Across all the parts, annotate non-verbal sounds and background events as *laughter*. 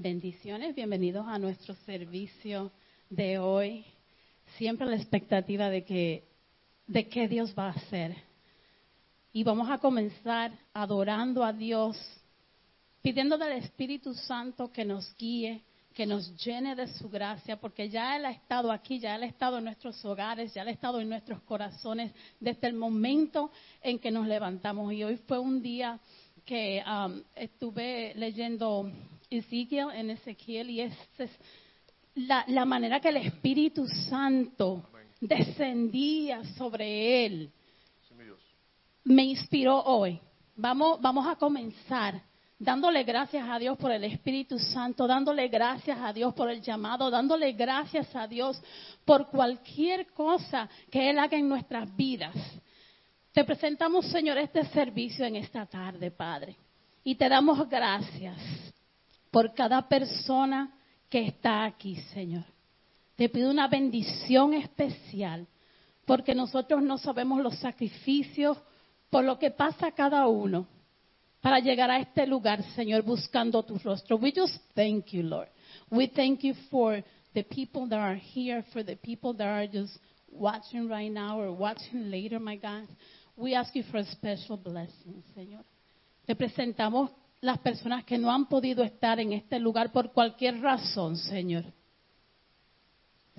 Bendiciones, bienvenidos a nuestro servicio de hoy. Siempre la expectativa de que de qué Dios va a hacer. Y vamos a comenzar adorando a Dios, pidiendo del Espíritu Santo que nos guíe, que nos llene de su gracia, porque ya Él ha estado aquí, ya Él ha estado en nuestros hogares, ya Él ha estado en nuestros corazones desde el momento en que nos levantamos. Y hoy fue un día que um, estuve leyendo Ezequiel en Ezequiel y es, es la, la, manera que el Espíritu Santo descendía sobre él. Me inspiró hoy. Vamos, vamos a comenzar dándole gracias a Dios por el Espíritu Santo, dándole gracias a Dios por el llamado, dándole gracias a Dios por cualquier cosa que Él haga en nuestras vidas. Te presentamos, Señor, este servicio en esta tarde, Padre. Y te damos gracias por cada persona que está aquí, Señor. Te pido una bendición especial, porque nosotros no sabemos los sacrificios por lo que pasa cada uno para llegar a este lugar, Señor, buscando tu rostro. We just thank you, Lord. We thank you for the people that are here, for the people that are just watching right now or watching later, my God. We ask you for a special blessing, Señor. Te presentamos las personas que no han podido estar en este lugar por cualquier razón, Señor.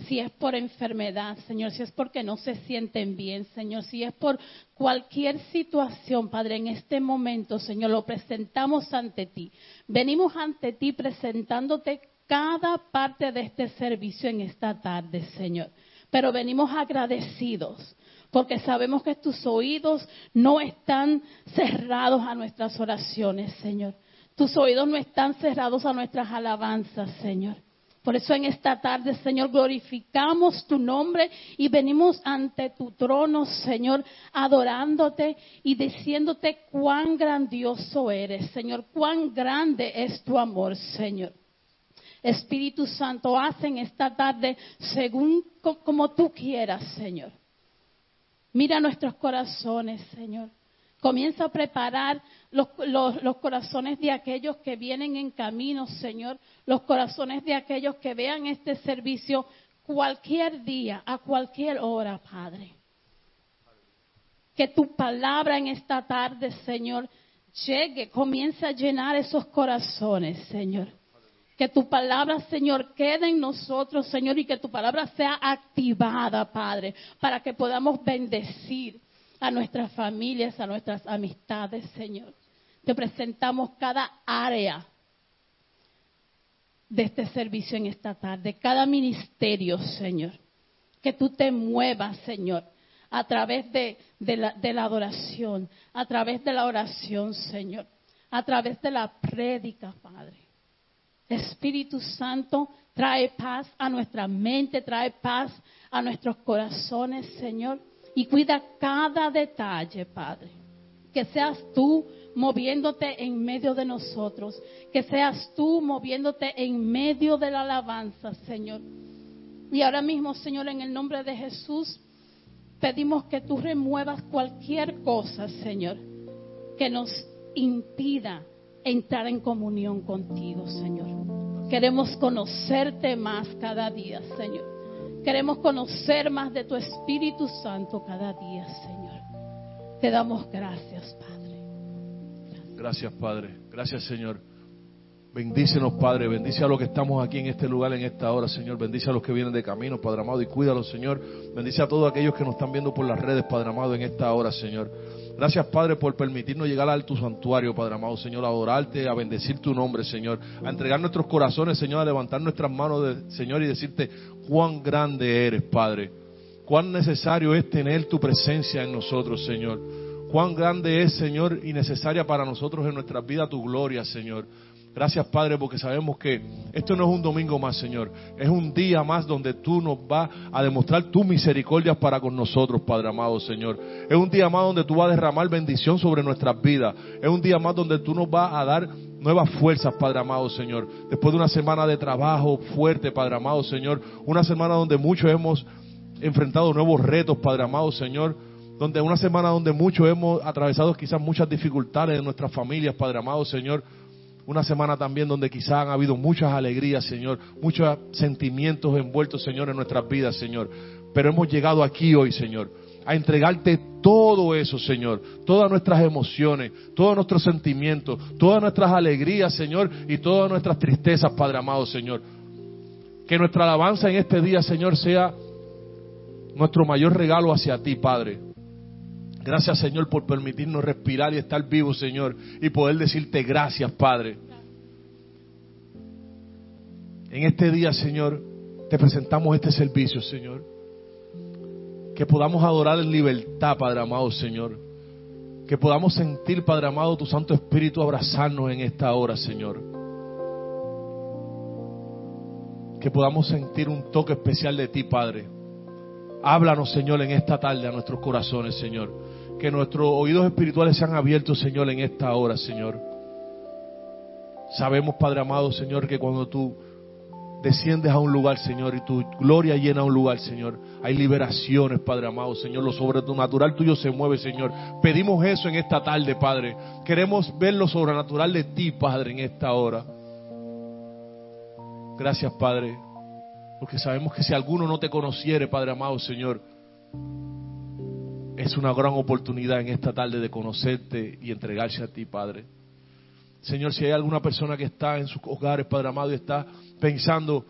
Si es por enfermedad, Señor, si es porque no se sienten bien, Señor, si es por cualquier situación, Padre, en este momento, Señor, lo presentamos ante ti. Venimos ante ti presentándote cada parte de este servicio en esta tarde, Señor. Pero venimos agradecidos porque sabemos que tus oídos no están cerrados a nuestras oraciones, Señor. Tus oídos no están cerrados a nuestras alabanzas, Señor. Por eso en esta tarde, Señor, glorificamos tu nombre y venimos ante tu trono, Señor, adorándote y diciéndote cuán grandioso eres, Señor, cuán grande es tu amor, Señor. Espíritu Santo, haz en esta tarde según como tú quieras, Señor. Mira nuestros corazones, Señor. Comienza a preparar los, corazones de aquellos que vienen en camino, Señor. Los corazones de aquellos que vean este servicio cualquier día, a cualquier hora, Padre. Que tu palabra en esta tarde, Señor, llegue, comience a llenar esos corazones, Señor. Que tu palabra, Señor, quede en nosotros, Señor, y que tu palabra sea activada, Padre, para que podamos bendecir a nuestras familias, a nuestras amistades, Señor. Te presentamos cada área de este servicio en esta tarde, cada ministerio, Señor. Que tú te muevas, Señor, a través de, la, la adoración, a través de la oración, Señor, a través de la prédica, Padre. Espíritu Santo, trae paz a nuestra mente, trae paz a nuestros corazones, Señor. Y cuida cada detalle, Padre. Que seas tú moviéndote en medio de nosotros. Que seas tú moviéndote en medio de la alabanza, Señor. Y ahora mismo, Señor, en el nombre de Jesús, pedimos que tú remuevas cualquier cosa, Señor, que nos impida entrar en comunión contigo, Señor. Queremos conocerte más cada día, Señor. Queremos conocer más de tu Espíritu Santo cada día, Señor. Te damos gracias, Padre. Gracias, Padre. Gracias, Señor. Bendícenos, Padre. Bendice a los que estamos aquí en este lugar, en esta hora, Señor. Bendice a los que vienen de camino, Padre amado, y cuídalos, Señor. Bendice a todos aquellos que nos están viendo por las redes, Padre amado, en esta hora, Señor. Gracias, Padre, por permitirnos llegar al tu santuario, Padre amado, Señor, a adorarte, a bendecir tu nombre, Señor, a entregar nuestros corazones, Señor, a levantar nuestras manos, Señor, y decirte cuán grande eres, Padre. Cuán necesario es tener tu presencia en nosotros, Señor. Cuán grande es, Señor, y necesaria para nosotros en nuestra vida tu gloria, Señor. Gracias, Padre, porque sabemos que esto no es un domingo más, Señor. Es un día más donde tú nos vas a demostrar tu misericordia para con nosotros, Padre amado, Señor. Es un día más donde tú vas a derramar bendición sobre nuestras vidas. Es un día más donde tú nos vas a dar nuevas fuerzas, Padre amado, Señor. Después de una semana de trabajo fuerte, Padre amado, Señor. Una semana donde muchos hemos enfrentado nuevos retos, Padre amado, Señor. Donde una semana donde muchos hemos atravesado quizás muchas dificultades en nuestras familias, Padre amado, Señor una semana también donde quizás han habido muchas alegrías, Señor, muchos sentimientos envueltos, Señor, en nuestras vidas, Señor. Pero hemos llegado aquí hoy, Señor, a entregarte todo eso, Señor, todas nuestras emociones, todos nuestros sentimientos, todas nuestras alegrías, Señor, y todas nuestras tristezas, Padre amado, Señor. Que nuestra alabanza en este día, Señor, sea nuestro mayor regalo hacia ti, Padre. Gracias, Señor, por permitirnos respirar y estar vivos, Señor, y poder decirte gracias, Padre. En este día, Señor, te presentamos este servicio, Señor. Que podamos adorar en libertad, Padre amado, Señor. Que podamos sentir, Padre amado, tu Santo Espíritu abrazarnos en esta hora, Señor. Que podamos sentir un toque especial de ti, Padre. Háblanos, Señor, en esta tarde a nuestros corazones, Señor. Que nuestros oídos espirituales sean abiertos, Señor, en esta hora, Señor. Sabemos, Padre amado, Señor, que cuando tú desciendes a un lugar, Señor, y tu gloria llena un lugar, Señor, hay liberaciones, Padre amado, Señor. Lo sobrenatural tuyo se mueve, Señor. Pedimos eso en esta tarde, Padre. Queremos ver lo sobrenatural de ti, Padre, en esta hora. Gracias, Padre. Porque sabemos que si alguno no te conociere, Padre amado, Señor, es una gran oportunidad en esta tarde de conocerte y entregarse a ti, Padre. Señor, si hay alguna persona que está en sus hogares, Padre amado, y está pensando,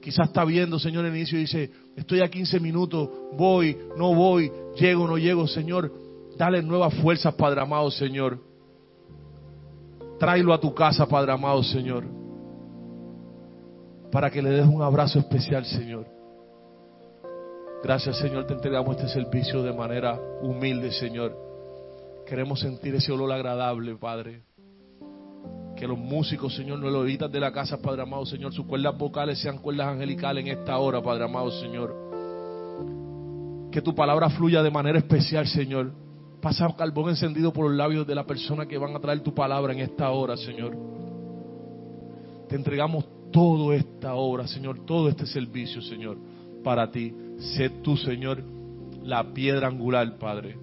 quizás está viendo, Señor, el inicio y dice, estoy a 15 minutos, voy, no voy, llego, no llego, Señor, dale nuevas fuerzas, Padre amado, Señor. Tráelo a tu casa, Padre amado, Señor para que le des un abrazo especial, Señor. Gracias, Señor, te entregamos este servicio de manera humilde, Señor. Queremos sentir ese olor agradable, Padre. Que los músicos, Señor, no lo evitan de la casa, Padre amado, Señor. Sus cuerdas vocales sean cuerdas angelicales en esta hora, Padre amado, Señor. Que tu palabra fluya de manera especial, Señor. Pasa carbón encendido por los labios de la persona que van a traer tu palabra en esta hora, Señor. Te entregamos toda esta obra, Señor, todo este servicio, Señor, para ti. Sé tú, Señor, la piedra angular, Padre,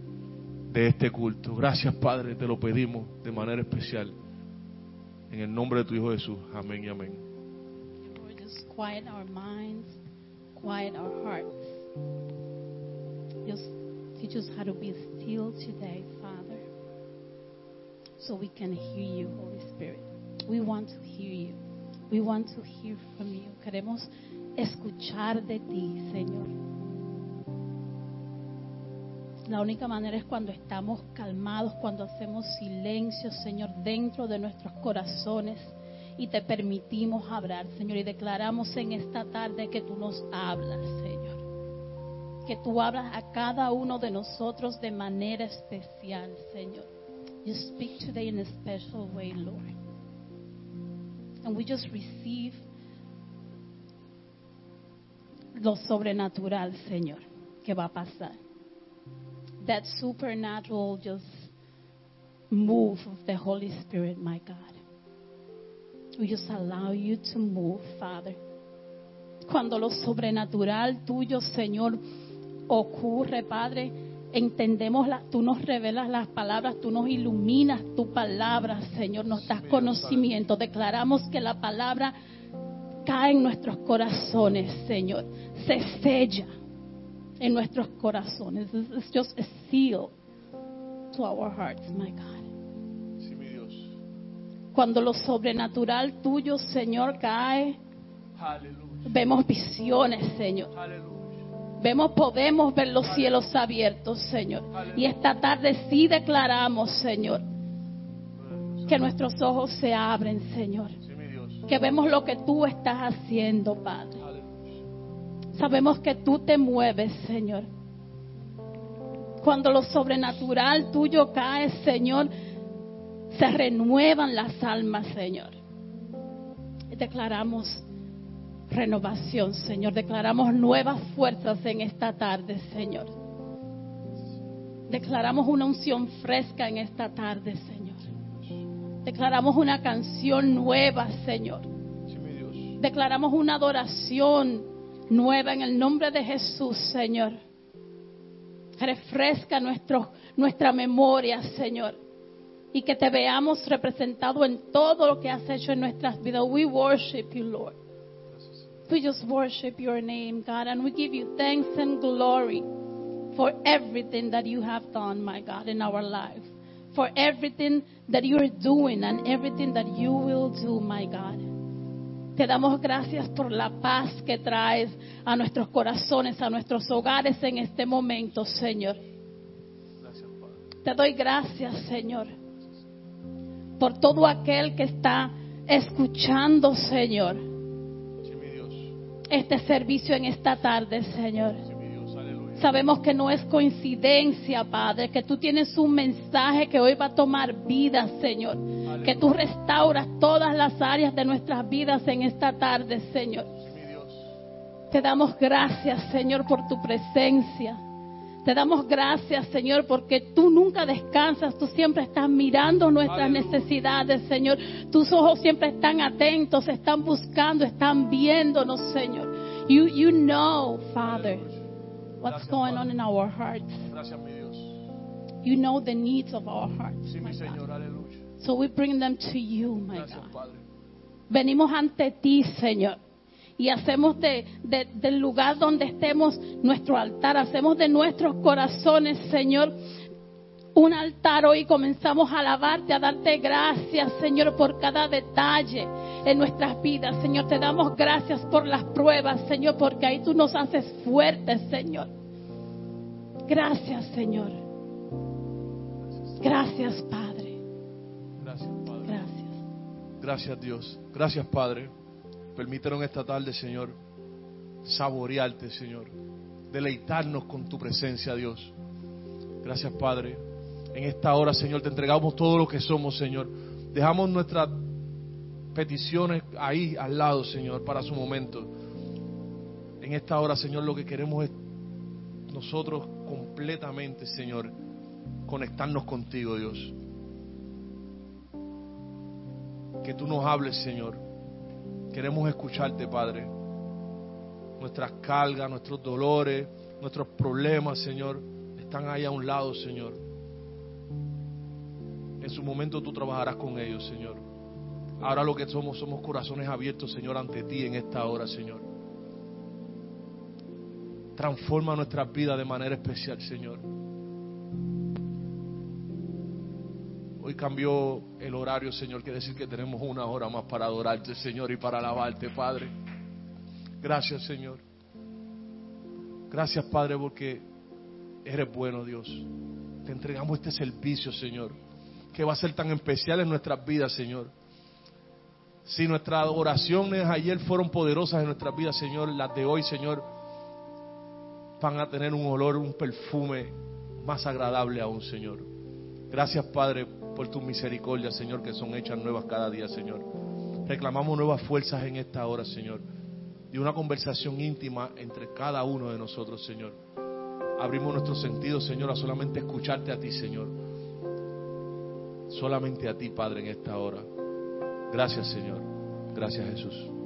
de este culto. Gracias, Padre, te lo pedimos de manera especial. En el nombre de tu Hijo Jesús. Amén y amén. Just quiet our minds, quiet our hearts. Just teach us how to be still today, Father, so we can hear you, Holy Spirit. We want to hear you. We want to hear from you. Queremos escuchar de ti, Señor. La única manera es cuando estamos calmados, cuando hacemos silencio, Señor, dentro de nuestros corazones y te permitimos hablar, Señor. Y declaramos en esta tarde que tú nos hablas, Señor. Que tú hablas a cada uno de nosotros de manera especial, Señor. You speak today in a special way, Lord. And we just receive lo sobrenatural, Señor, que va a pasar. That supernatural just move of the Holy Spirit, my God. We just allow you to move, Father. Cuando lo sobrenatural tuyo, Señor, ocurre, Padre, entendemos, la, tú nos revelas las palabras, tú nos iluminas tu palabra, Señor, nos das conocimiento. Declaramos que la palabra cae en nuestros corazones, Señor, se sella en nuestros corazones. It's just a seal to our hearts, my God. Sí, mi Dios. Cuando lo sobrenatural tuyo, Señor, cae, Aleluya. vemos visiones, Señor. Aleluya. Vemos, podemos ver los cielos abiertos, Señor. Y esta tarde sí declaramos, Señor, que nuestros ojos se abren, Señor. Que vemos lo que tú estás haciendo, Padre. Sabemos que tú te mueves, Señor. Cuando lo sobrenatural tuyo cae, Señor, se renuevan las almas, Señor. Declaramos renovación, Señor. Declaramos nuevas fuerzas en esta tarde, Señor. Declaramos una unción fresca en esta tarde, Señor. Declaramos una canción nueva, Señor. Sí, mi Dios. Declaramos una adoración nueva en el nombre de Jesús, Señor. Refresca nuestro, nuestra memoria, Señor. y que te veamos representado en todo lo que has hecho en nuestras vidas. We worship you, Lord. We just worship your name, God, and we give you thanks and glory for everything that you have done, my God, in our lives. For everything that you are doing and everything that you will do, my God. Te damos gracias por la paz que traes a nuestros corazones, a nuestros hogares en este momento, Señor. Te doy gracias, Señor, por todo aquel que está escuchando, Señor, este servicio en esta tarde, Señor. Sabemos que no es coincidencia, Padre, que tú tienes un mensaje que hoy va a tomar vida, Señor. Que tú restauras todas las áreas de nuestras vidas en esta tarde, Señor. Te damos gracias, Señor, por tu presencia. Te damos gracias, Señor, porque tú nunca descansas, tú siempre estás mirando nuestras necesidades, Señor. Tus ojos siempre están atentos, están buscando, están viéndonos, Señor. You, you know, Father, what's Gracias, going on in our hearts. Gracias, mi Dios. You know the needs of our hearts, Sí, my mi God. Señor, aleluya. So we bring them to you, my Gracias, God. Padre. Venimos ante ti, Señor. Y hacemos de, de- del lugar donde estemos nuestro altar. Hacemos de nuestros corazones, Señor, un altar hoy. Comenzamos a alabarte, a darte gracias, Señor, por cada detalle en nuestras vidas. Señor, te damos gracias por las pruebas, Señor, porque ahí tú nos haces fuertes, Señor. Gracias, Señor. Gracias, Padre. Gracias, Padre. Gracias. Gracias, Dios. Gracias, Padre. Permítanos esta tarde, Señor, saborearte, Señor. Deleitarnos con tu presencia, Dios. Gracias, Padre. En esta hora, Señor, te entregamos todo lo que somos, Señor. Dejamos nuestras peticiones ahí al lado, Señor, para su momento. En esta hora, Señor, lo que queremos es nosotros completamente, Señor, conectarnos contigo, Dios. Que tú nos hables, Señor. Queremos escucharte, Padre. Nuestras cargas, nuestros dolores, nuestros problemas, Señor, están ahí a un lado, Señor. En su momento tú trabajarás con ellos, Señor. Ahora lo que somos, somos corazones abiertos, Señor, ante ti en esta hora, Señor. Transforma nuestras vidas de manera especial, Señor. Hoy cambió el horario, Señor. Quiere decir que tenemos una hora más para adorarte, Señor, y para alabarte, Padre. Gracias, Señor. Gracias, Padre, porque eres bueno, Dios. Te entregamos este servicio, Señor, que va a ser tan especial en nuestras vidas, Señor. Si nuestras oraciones ayer fueron poderosas en nuestras vidas, Señor, las de hoy, Señor, van a tener un olor, un perfume más agradable aún, Señor. Gracias, Padre, por tu misericordia, Señor, que son hechas nuevas cada día, Señor. Reclamamos nuevas fuerzas en esta hora, Señor. Y una conversación íntima entre cada uno de nosotros, Señor. Abrimos nuestros sentidos, Señor, a solamente escucharte a ti, Señor. Solamente a ti, Padre, en esta hora. Gracias, Señor. Gracias, Jesús.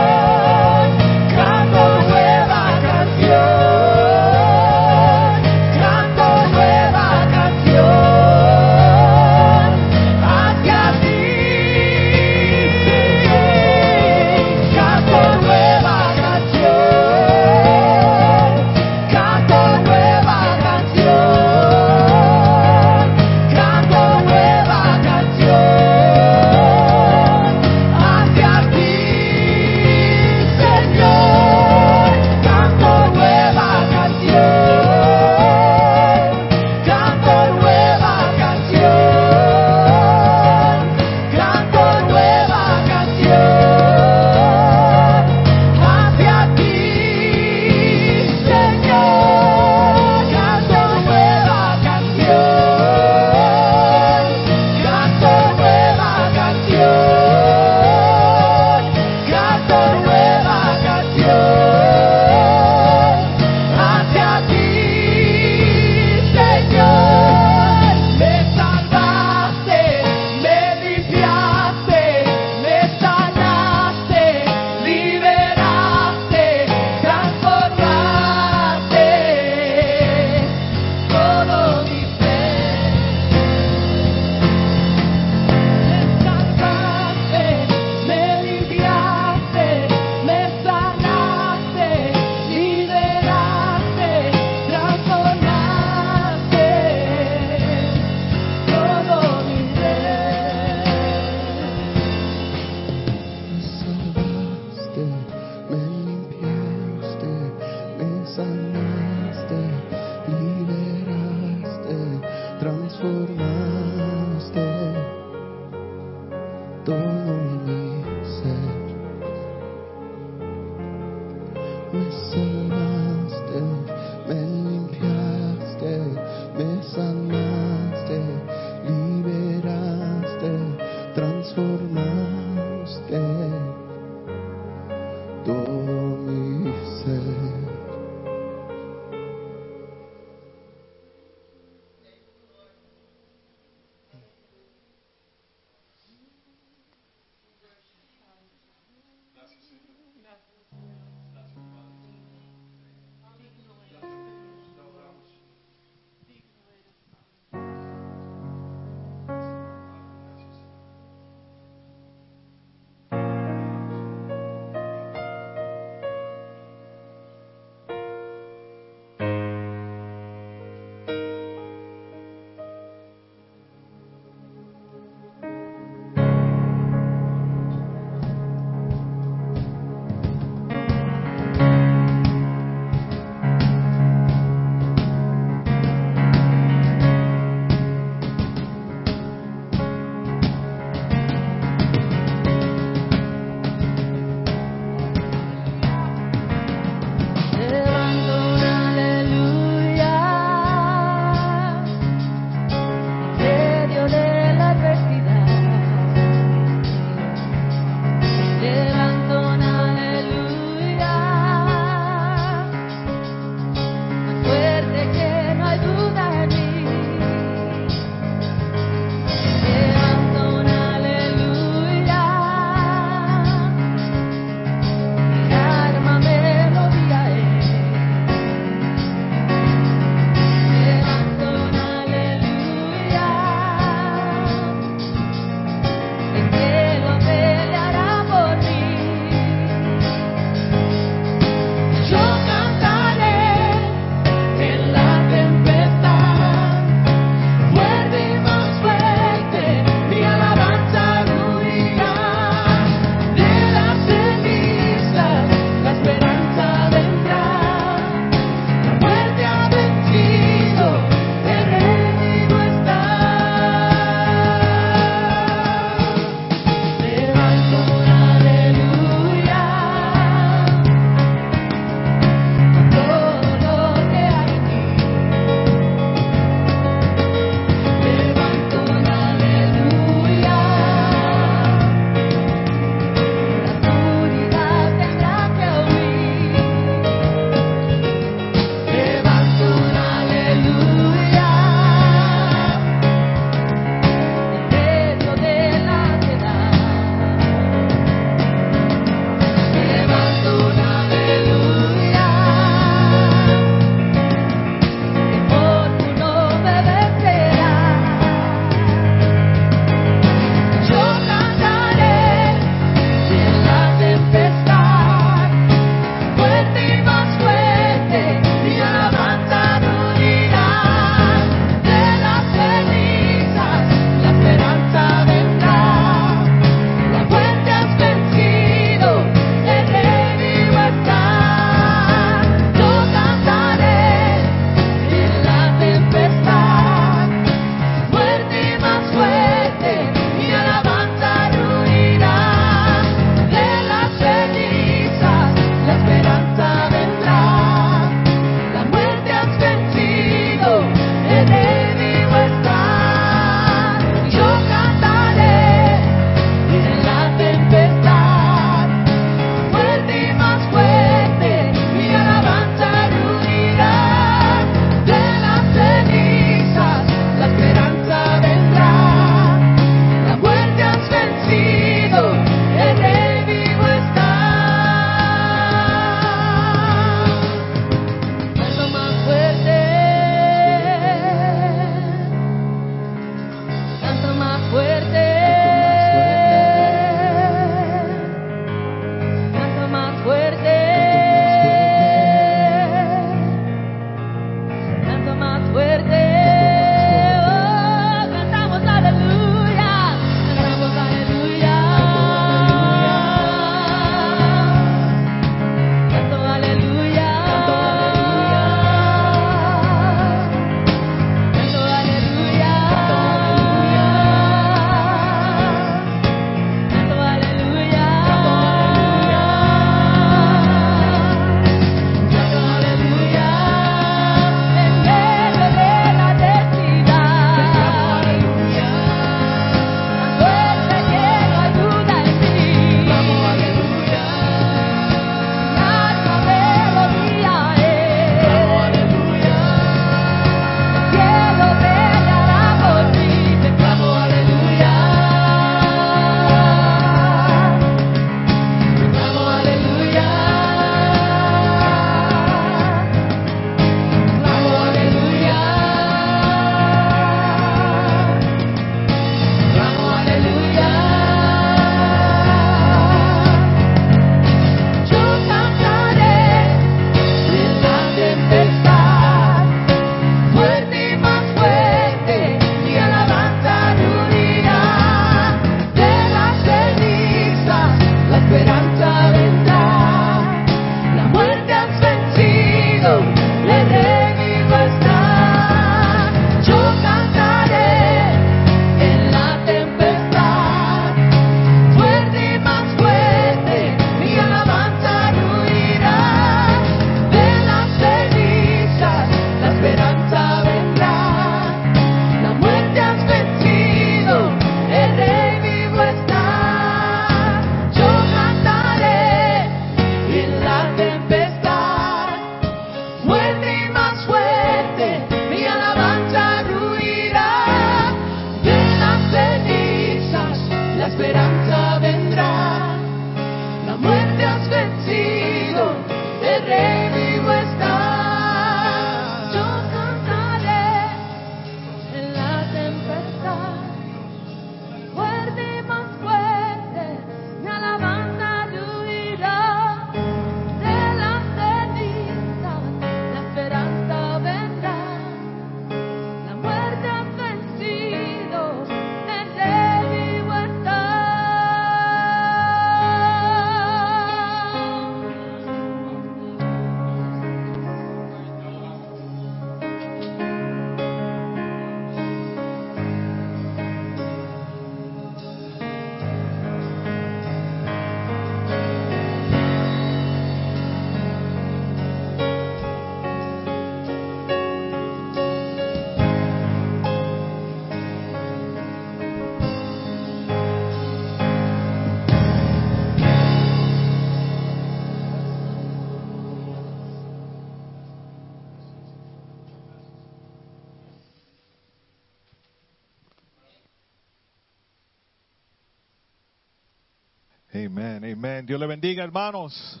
Dios le bendiga, hermanos.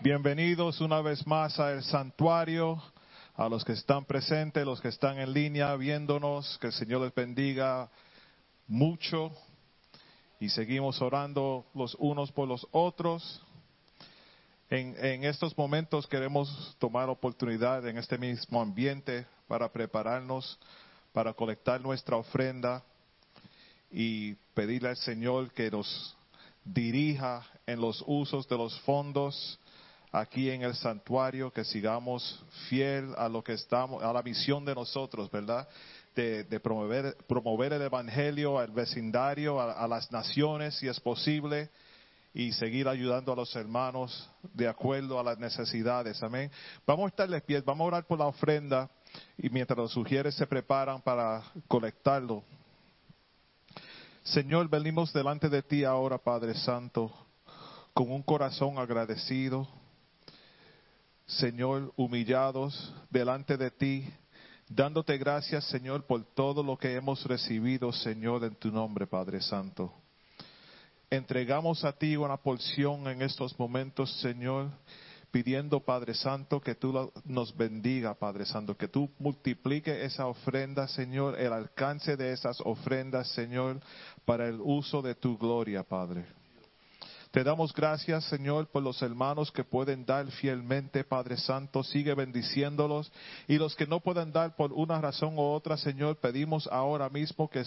Bienvenidos una vez más al santuario, a los que están presentes, los que están en línea viéndonos, que el Señor les bendiga mucho. Y seguimos orando los unos por los otros. En, estos momentos queremos tomar oportunidad en este mismo ambiente para prepararnos, para colectar nuestra ofrenda y pedirle al Señor que nos dirija en los usos de los fondos aquí en el santuario, que sigamos fiel a lo que estamos, a la misión de nosotros, ¿verdad? De, promover, promover el evangelio al vecindario, a, a las naciones, si es posible, y seguir ayudando a los hermanos de acuerdo a las necesidades. Amén. Vamos a estar de pie, vamos a orar por la ofrenda y mientras los sugieres se preparan para colectarlo. Señor, venimos delante de ti ahora, Padre Santo, con un corazón agradecido. Señor, humillados delante de ti, dándote gracias, Señor, por todo lo que hemos recibido, Señor, en tu nombre, Padre Santo. Entregamos a ti una porción en estos momentos, Señor, pidiendo, Padre Santo, que tú nos bendiga, Padre Santo, que tú multiplique esa ofrenda, Señor, el alcance de esas ofrendas, Señor, para el uso de tu gloria, Padre. Te damos gracias, Señor, por los hermanos que pueden dar fielmente, Padre Santo. Sigue bendiciéndolos. Y los que no pueden dar por una razón u otra, Señor, pedimos ahora mismo que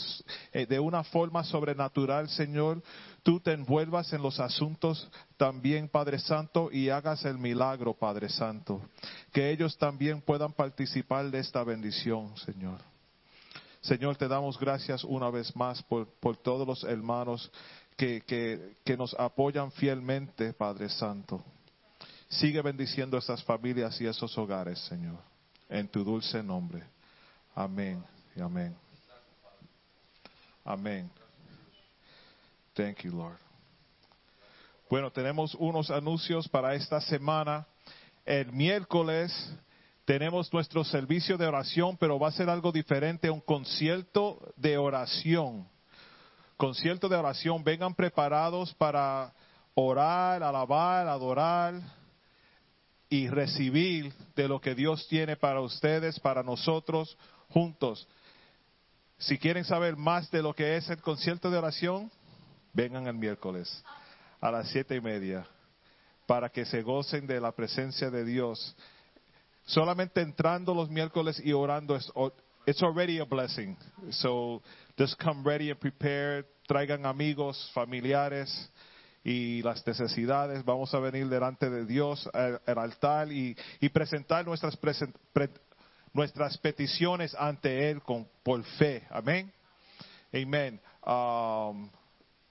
eh, de una forma sobrenatural, Señor, tú te envuelvas en los asuntos también, Padre Santo, y hagas el milagro, Padre Santo. Que ellos también puedan participar de esta bendición, Señor. Señor, te damos gracias una vez más por, por todos los hermanos que, que, que nos apoyan fielmente, Padre Santo. Sigue bendiciendo estas familias y esos hogares, Señor, en tu dulce nombre. Amén y amén. Amén. Thank you, Lord. Bueno, tenemos unos anuncios para esta semana. El miércoles tenemos nuestro servicio de oración, pero va a ser algo diferente, un concierto de oración. Concierto de oración, vengan preparados para orar, alabar, adorar y recibir de lo que Dios tiene para ustedes, para nosotros, juntos. Si quieren saber más de lo que es el concierto de oración, vengan el miércoles a las siete y media para que se gocen de la presencia de Dios. Solamente entrando los miércoles y orando es it's already a blessing. So just come ready and prepared. Traigan amigos, familiares y las necesidades. Vamos a venir delante de Dios al, al altar y, y presentar nuestras, presen- pre- nuestras peticiones ante Él con, por fe. Amén. Amen. Um,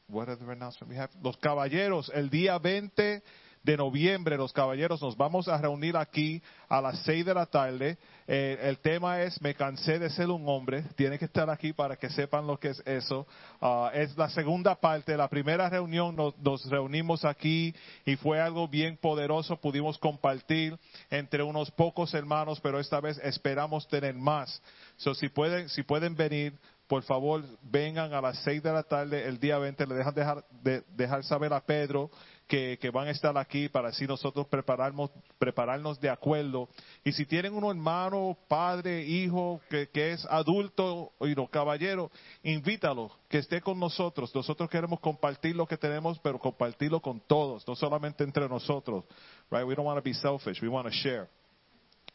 what other announcement we have? Los caballeros, el día 20 de noviembre, los caballeros, nos vamos a reunir aquí a las 6 de la tarde. Eh, el tema es Me cansé de ser un hombre. Tienen que estar aquí para que sepan lo que es eso. Ah, es la segunda parte. La primera reunión nos, reunimos aquí y fue algo bien poderoso. Pudimos compartir entre unos pocos hermanos, pero esta vez esperamos tener más. So, si pueden, si pueden venir, por favor, vengan a las 6 de la tarde el día 20. Le dejan dejar, de- dejar saber a Pedro que, van a estar aquí para así nosotros prepararnos, prepararnos de acuerdo. Y si tienen un hermano, padre, hijo que, es adulto y no caballero, invítalo, que esté con nosotros. Nosotros queremos compartir lo que tenemos, pero compartirlo con todos, no solamente entre nosotros. Right? We don't want to be selfish, we want to share.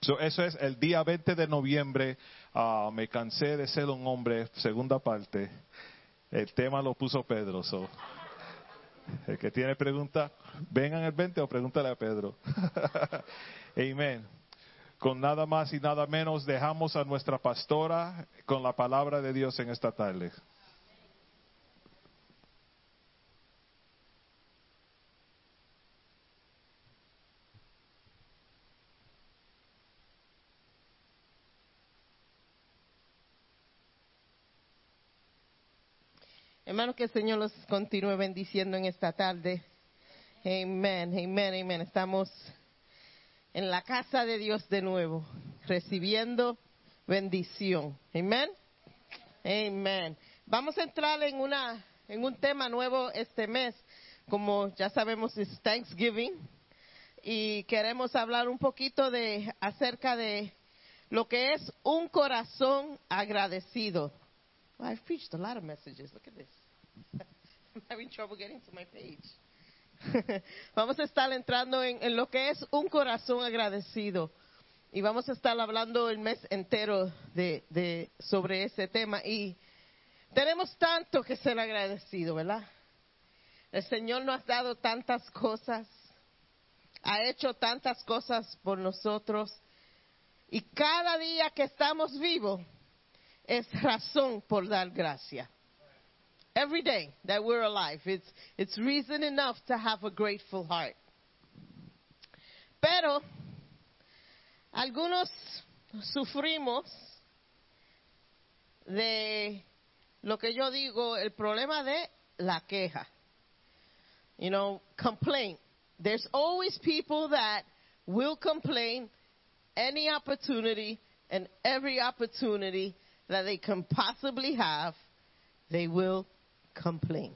So, eso es el día 20 de noviembre. ah, me cansé de ser un hombre, segunda parte. El tema lo puso Pedro. So. El que tiene pregunta, vengan el 20 o pregúntale a Pedro. *laughs* Amén. Con nada más y nada menos dejamos a nuestra pastora con la palabra de Dios en esta tarde. Hermano, que el Señor los continúe bendiciendo en esta tarde. Amén, amén, amén. Estamos en la casa de Dios de nuevo, recibiendo bendición. Amén. Amén. Vamos a entrar en una en un tema nuevo este mes, como ya sabemos, es Thanksgiving y queremos hablar un poquito de acerca de lo que es un corazón agradecido. I've preached a lot of messages. Look at this. *laughs* I'm having trouble getting to my page. *laughs* vamos a estar entrando en, lo que es un corazón agradecido. Y vamos a estar hablando el mes entero sobre ese tema. Y tenemos tanto que ser agradecido, ¿verdad? El Señor nos ha dado tantas cosas, ha hecho tantas cosas por nosotros. Y cada día que estamos vivos es razón por dar gracia. Every day that we're alive, it's, it's reason enough to have a grateful heart. Pero algunos sufrimos de lo que yo digo, el problema de la queja. You know, complaint. There's always people that will complain any opportunity and every opportunity that they can possibly have, they will complain.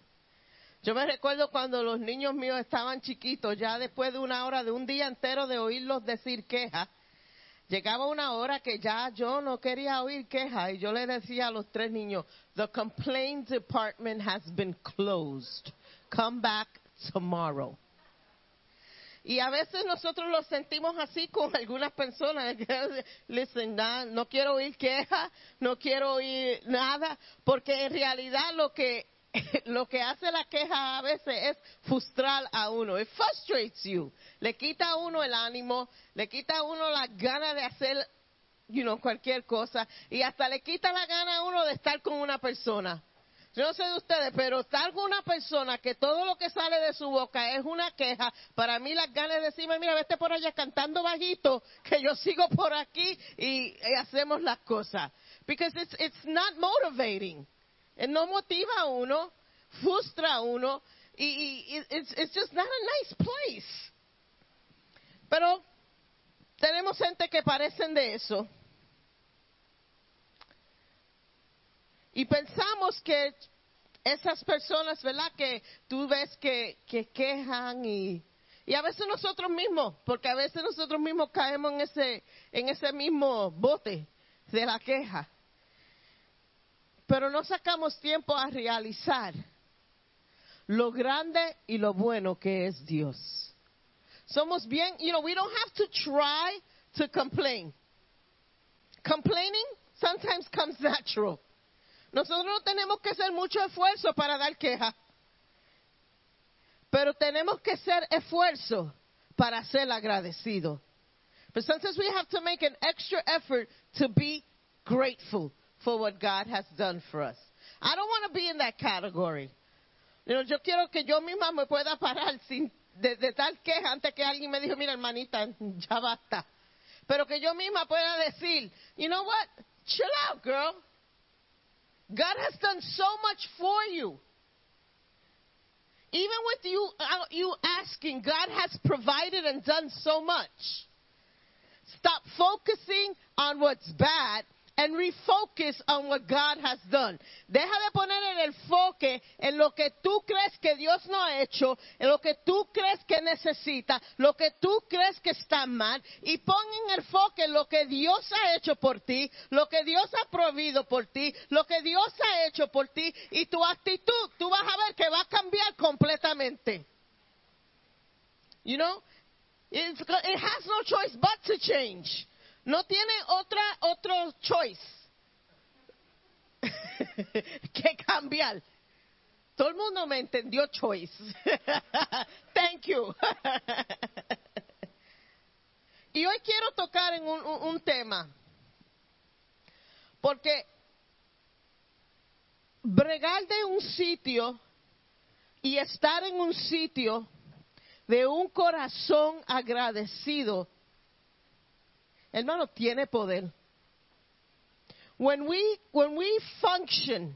Yo me recuerdo cuando los niños míos estaban chiquitos, ya después de una hora, de un día entero de oírlos decir quejas, llegaba una hora que ya yo no quería oír quejas y yo le decía a los tres niños, the complaint department has been closed. Come back tomorrow. Y a veces nosotros lo sentimos así con algunas personas. *laughs* Listen, no quiero oír quejas, no quiero oír nada, porque en realidad lo que *laughs* lo que hace la queja a veces es frustrar a uno. It frustrates you. Le quita a uno el ánimo, le quita a uno la gana de hacer, you know, cualquier cosa, y hasta le quita la gana a uno de estar con una persona. Yo no sé de ustedes, pero estar con una persona que todo lo que sale de su boca es una queja, para mí las ganas de decirme, mira, vete por allá cantando bajito, *laughs* que yo sigo por aquí y, y hacemos las cosas. Because it's, it's not motivating. Eh, No motiva a uno, frustra a uno, y, y it's, it's just not a nice place. Pero tenemos gente que parecen de eso. Y pensamos que esas personas, ¿verdad? Que tú ves que, que quejan y, y a veces nosotros mismos, porque a veces nosotros mismos caemos en ese, en ese mismo bote de la queja. Pero no sacamos tiempo a realizar lo grande y lo bueno que es Dios. Somos bien, you know, we don't have to try to complain. Complaining sometimes comes natural. Nosotros no tenemos que hacer mucho esfuerzo para dar queja. Pero tenemos que hacer esfuerzo para ser agradecido. But sometimes we have to make an extra effort to be grateful for what God has done for us. I don't want to be in that category. You know, yo quiero que yo misma me pueda parar sin de, de tal queja antes que alguien me dijo, mira hermanita, ya basta. Pero que yo misma pueda decir, you know what? Chill out, girl. God has done so much for you. Even with you, uh, you asking, God has provided and done so much. Stop focusing on what's bad and refocus on what God has done. Deja de poner el enfoque en lo que tú crees que Dios no ha hecho, en lo que tú crees que necesita, lo que tú crees que está mal, y pon en enfoque lo que Dios ha hecho por ti, lo que Dios ha provido por ti, lo que Dios ha hecho por ti, y tu actitud, tú vas a ver que va a cambiar completamente. You know, it has no choice but to change. No tiene otra otro choice *laughs* que cambiar. Todo el mundo me entendió choice. *laughs* Thank you. *laughs* y hoy quiero tocar en un, un, un tema. Porque bregar de un sitio y estar en un sitio de un corazón agradecido, hermano, tiene poder. When we, when we function,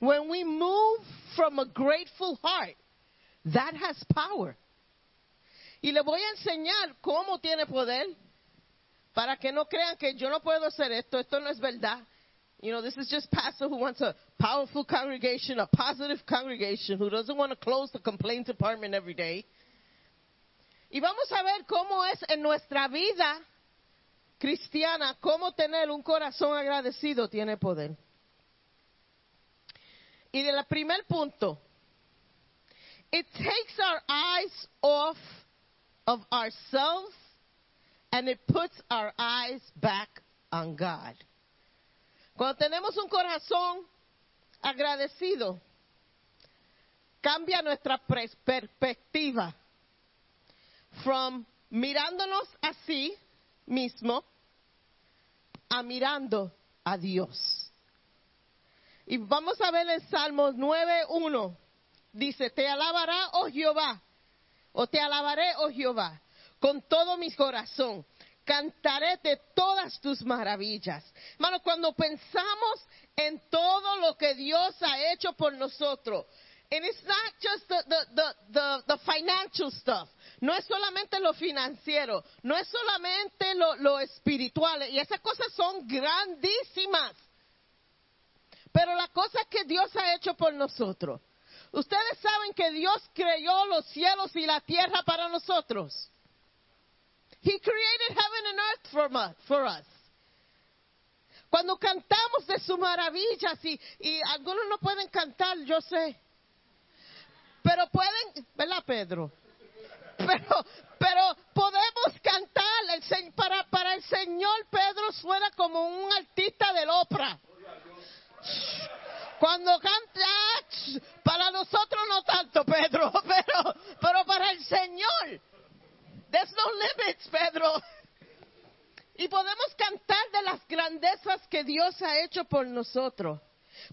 when we move from a grateful heart, that has power. Y le voy a enseñar cómo tiene poder para que no crean que yo no puedo hacer esto, esto no es verdad. You know, this is just pastor who wants a powerful congregation, a positive congregation, who doesn't want to close the complaint department every day. Y vamos a ver cómo es en nuestra vida cristiana, cómo tener un corazón agradecido tiene poder. Y del primer punto, it takes our eyes off of ourselves and it puts our eyes back on God. Cuando tenemos un corazón agradecido, cambia nuestra perspectiva from mirándonos así mismo a mirando a Dios. Y vamos a ver en Salmos 9.1. Dice, te alabará, oh Jehová, o te alabaré, oh Jehová, con todo mi corazón. Cantaré de todas tus maravillas. Hermano, cuando pensamos en todo lo que Dios ha hecho por nosotros, and it's not just the, the financial stuff. No es solamente lo financiero, no es solamente lo, espiritual, y esas cosas son grandísimas. Pero la cosa que Dios ha hecho por nosotros. Ustedes saben que Dios creó los cielos y la tierra para nosotros. He created heaven and earth for us. For us. Cuando cantamos de sus maravillas y, y algunos no pueden cantar, yo sé. Pero pueden, ¿verdad, Pedro? Pero, pero podemos cantar. El, para, para el Señor, Pedro suena como un artista del ópera. Cuando canta, para nosotros no tanto, Pedro, *laughs* pero, pero para el Señor. There's no limits, Pedro. Y podemos cantar de las grandezas que Dios ha hecho por nosotros.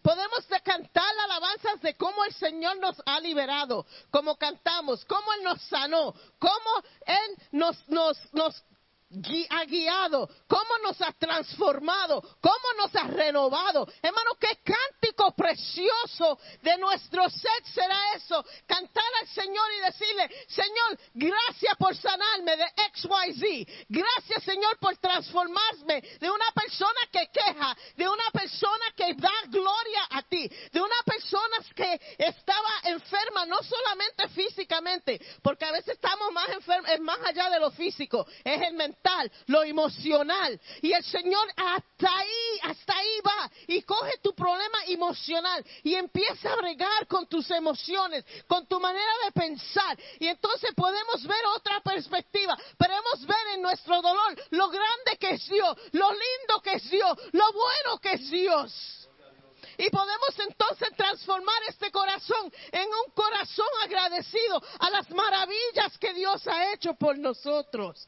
Podemos de cantar alabanzas de cómo el Señor nos ha liberado, cómo cantamos, cómo Él nos sanó, cómo Él nos, nos, nos ha guiado, cómo nos ha transformado, cómo nos ha renovado. Hermano, qué cántico precioso de nuestro ser será eso. Cantar al Señor y decirle, Señor, gracias por sanarme de XYZ. Gracias, Señor, por transformarme de una persona que queja, de una persona que da gloria a ti, de una persona que estaba enferma, no solamente físicamente, porque a veces estamos más enfermos, es más allá de lo físico, es el mental, lo emocional. Y el Señor hasta ahí, hasta ahí va y coge tu problema emocional y empieza a bregar con tus emociones, con tu manera de pensar. Y entonces podemos ver otra perspectiva, podemos ver en nuestro dolor lo grande que es Dios, lo lindo que es Dios, lo bueno que es Dios. Y podemos entonces transformar este corazón en un corazón agradecido a las maravillas que Dios ha hecho por nosotros.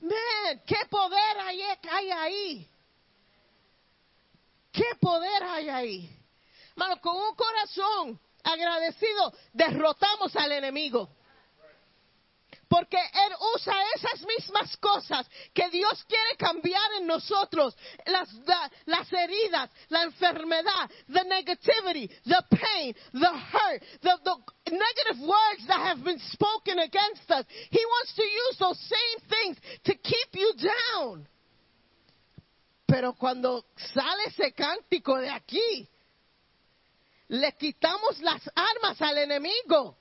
Man, qué poder hay, hay ahí. Qué poder hay ahí. Hermano, con un corazón agradecido derrotamos al enemigo. Porque Él usa esas mismas cosas que Dios quiere cambiar en nosotros. Las, la- las heridas, la enfermedad, the negativity, the pain, the hurt, the, the negative words that have been spoken against us. He wants to use those same things to keep you down. Pero cuando sale ese cántico de aquí, le quitamos las armas al enemigo.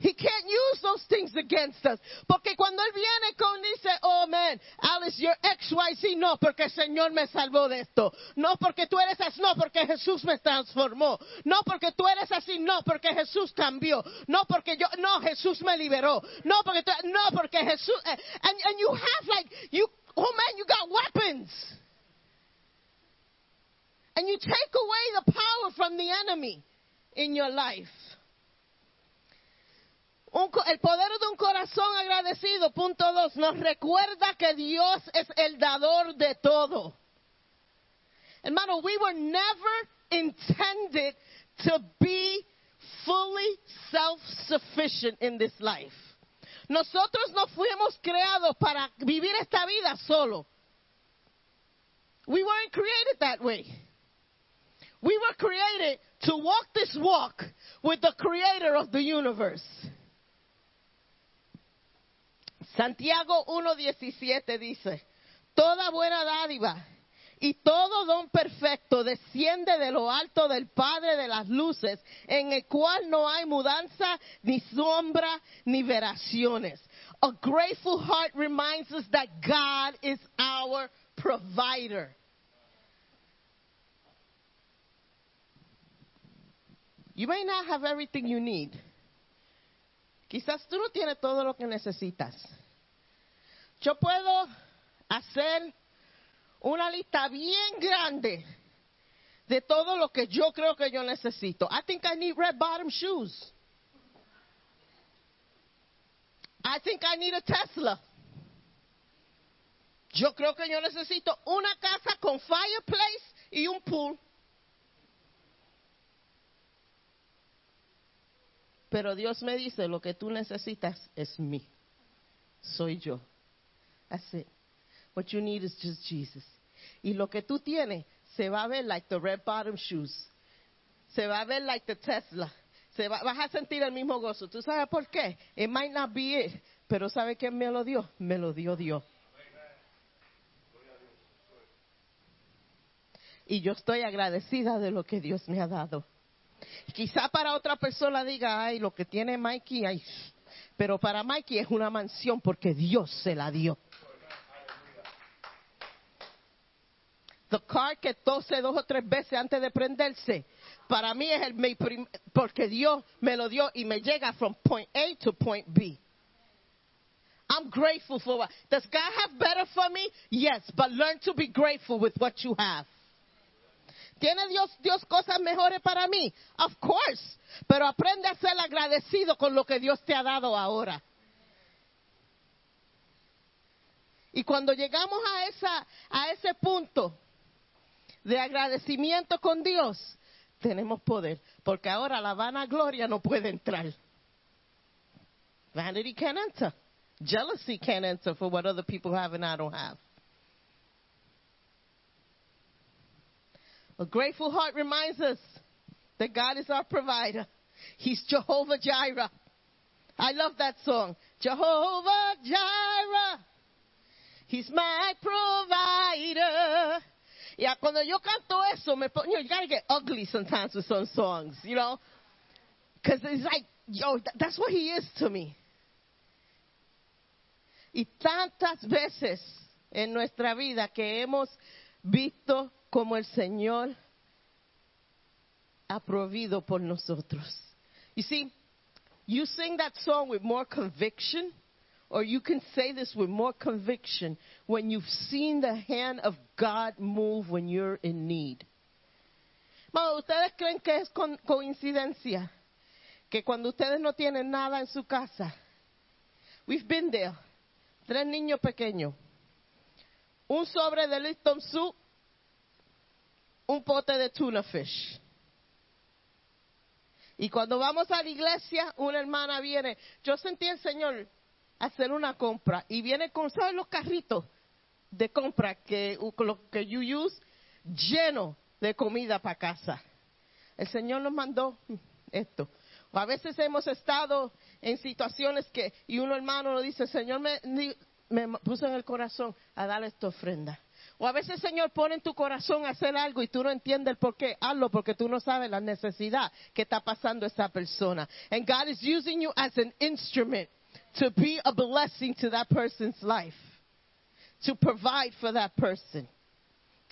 He can't use those things against us. Porque cuando él viene con dice, oh man, Alice, you're XYZ, no, porque el Señor me salvó de esto. No porque tú eres así, no, porque Jesús me transformó. No porque tú eres así, no, porque Jesús cambió. No porque yo, no, Jesús me liberó. No porque, tú- no, porque Jesús, eh, and, and you have like, you, oh man, you got weapons. And you take away the power from the enemy in your life. Un el poder de un corazón agradecido, punto dos, nos recuerda que Dios es el dador de todo. Hermano, we were never intended to be fully self-sufficient in this life. Nosotros no fuimos creados para vivir esta vida solo. We weren't created that way. We were created to walk this walk with the creator of the universe. Santiago 1.17 dice, toda buena dádiva Y todo don perfecto desciende de lo alto del Padre de las luces, en el cual no hay mudanza, ni sombra, ni veraciones. A grateful heart reminds us that God is our provider. You may not have everything you need. Quizás tú no tienes todo lo que necesitas. Yo puedo hacer una lista bien grande de todo lo que yo creo que yo necesito. I think I need red bottom shoes. I think I need a Tesla. Yo creo que yo necesito una casa con fireplace y un pool. Pero Dios me dice, lo que tú necesitas es mí. Soy yo. That's it. What you need is just Jesus. Y lo que tú tienes se va a ver like the red bottom shoes. Se va a ver like the Tesla. Se va, vas a sentir el mismo gozo. ¿Tú sabes por qué? It might not be it. Pero ¿sabe quién me lo dio? Me lo dio Dios. Y yo estoy agradecida de lo que Dios me ha dado. Quizá para otra persona diga, ay, lo que tiene Mikey, ay. Pero para Mikey es una mansión porque Dios se la dio. The car que tose dos o tres veces antes de prenderse, para mí es el mi prim- porque Dios me lo dio y me llega from point A to point B. I'm grateful for what. Does God have better for me? Yes, but learn to be grateful with what you have. ¿Tiene Dios, Dios cosas mejores para mí? Of course. Pero aprende a ser agradecido con lo que Dios te ha dado ahora. Y cuando llegamos a, esa, a ese punto de agradecimiento con Dios, tenemos poder. Porque ahora la vanagloria no puede entrar. Vanity can't enter. Jealousy can't enter for what other people have and I don't have. A grateful heart reminds us that God is our provider. He's Jehovah Jireh. I love that song. Jehovah Jireh. He's my provider. Yeah, cuando yo canto eso, me you, know, you gotta get ugly sometimes with some songs, you know? Because it's like, yo, th- that's what he is to me. Y tantas veces en nuestra vida que hemos visto como el Señor ha provido por nosotros. You see, you sing that song with more conviction, or you can say this with more conviction when you've seen the hand of God move when you're in need. ¿ustedes creen que es coincidencia que cuando ustedes no tienen nada en su casa, we've been there, tres niños pequeños, un sobre de Lipton soup, un pote de tuna fish. Y cuando vamos a la iglesia, una hermana viene, yo sentí el Señor hacer una compra y viene con, ¿sabes los carritos de compra que, que you use? Lleno de comida para casa. El Señor nos mandó esto. O a veces hemos estado en situaciones que, y un hermano nos dice, Señor me, me puso en el corazón a darle esta ofrenda. O a veces, Señor, pone en tu corazón hacer algo y tú no entiendes el por qué. Hazlo porque tú no sabes la necesidad que está pasando esa persona. And God is using you as an instrument to be a blessing to that person's life. To provide for that person.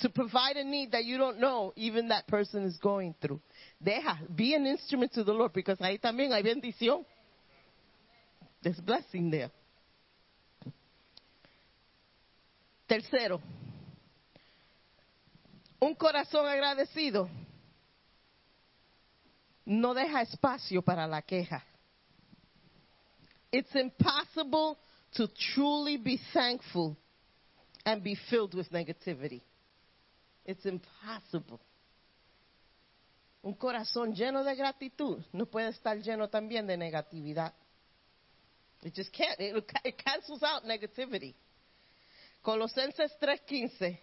To provide a need that you don't know even that person is going through. Deja, be an instrument to the Lord because ahí también hay bendición. There's blessing there. Tercero, un corazón agradecido no deja espacio para la queja. It's impossible to truly be thankful and be filled with negativity. It's impossible. Un corazón lleno de gratitud no puede estar lleno también de negatividad. It just can't. It, it cancels out negativity. Colosenses 3:15.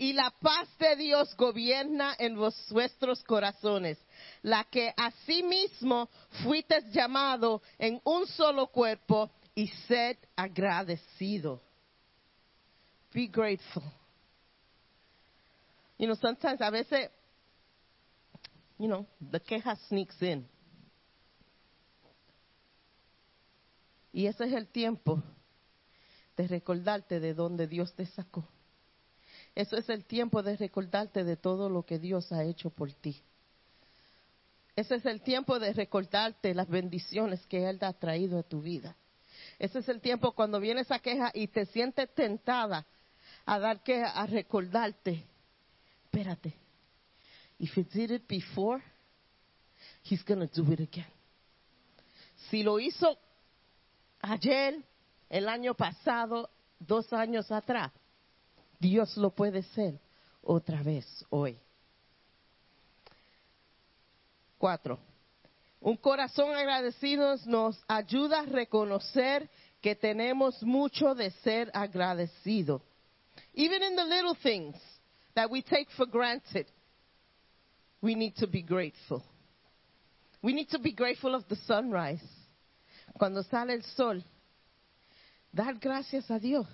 Y la paz de Dios gobierna en vuestros corazones, la que asimismo fuisteis llamado en un solo cuerpo y sed agradecido. Be grateful. You know, sometimes, a veces, you know, the queja sneaks in. Y ese es el tiempo de recordarte de donde Dios te sacó. Eso es el tiempo de recordarte de todo lo que Dios ha hecho por ti. Ese es el tiempo de recordarte las bendiciones que Él ha traído a tu vida. Ese es el tiempo cuando viene esa queja y te sientes tentada a dar queja, a recordarte. Espérate. If he did it before, he's going to do it again. Si lo hizo ayer, el año pasado, dos años atrás, Dios lo puede hacer otra vez hoy. Cuatro. Un corazón agradecido nos ayuda a reconocer que tenemos mucho de ser agradecido. Even in the little things that we take for granted, we need to be grateful. We need to be grateful of the sunrise. Cuando sale el sol, dar gracias a Dios.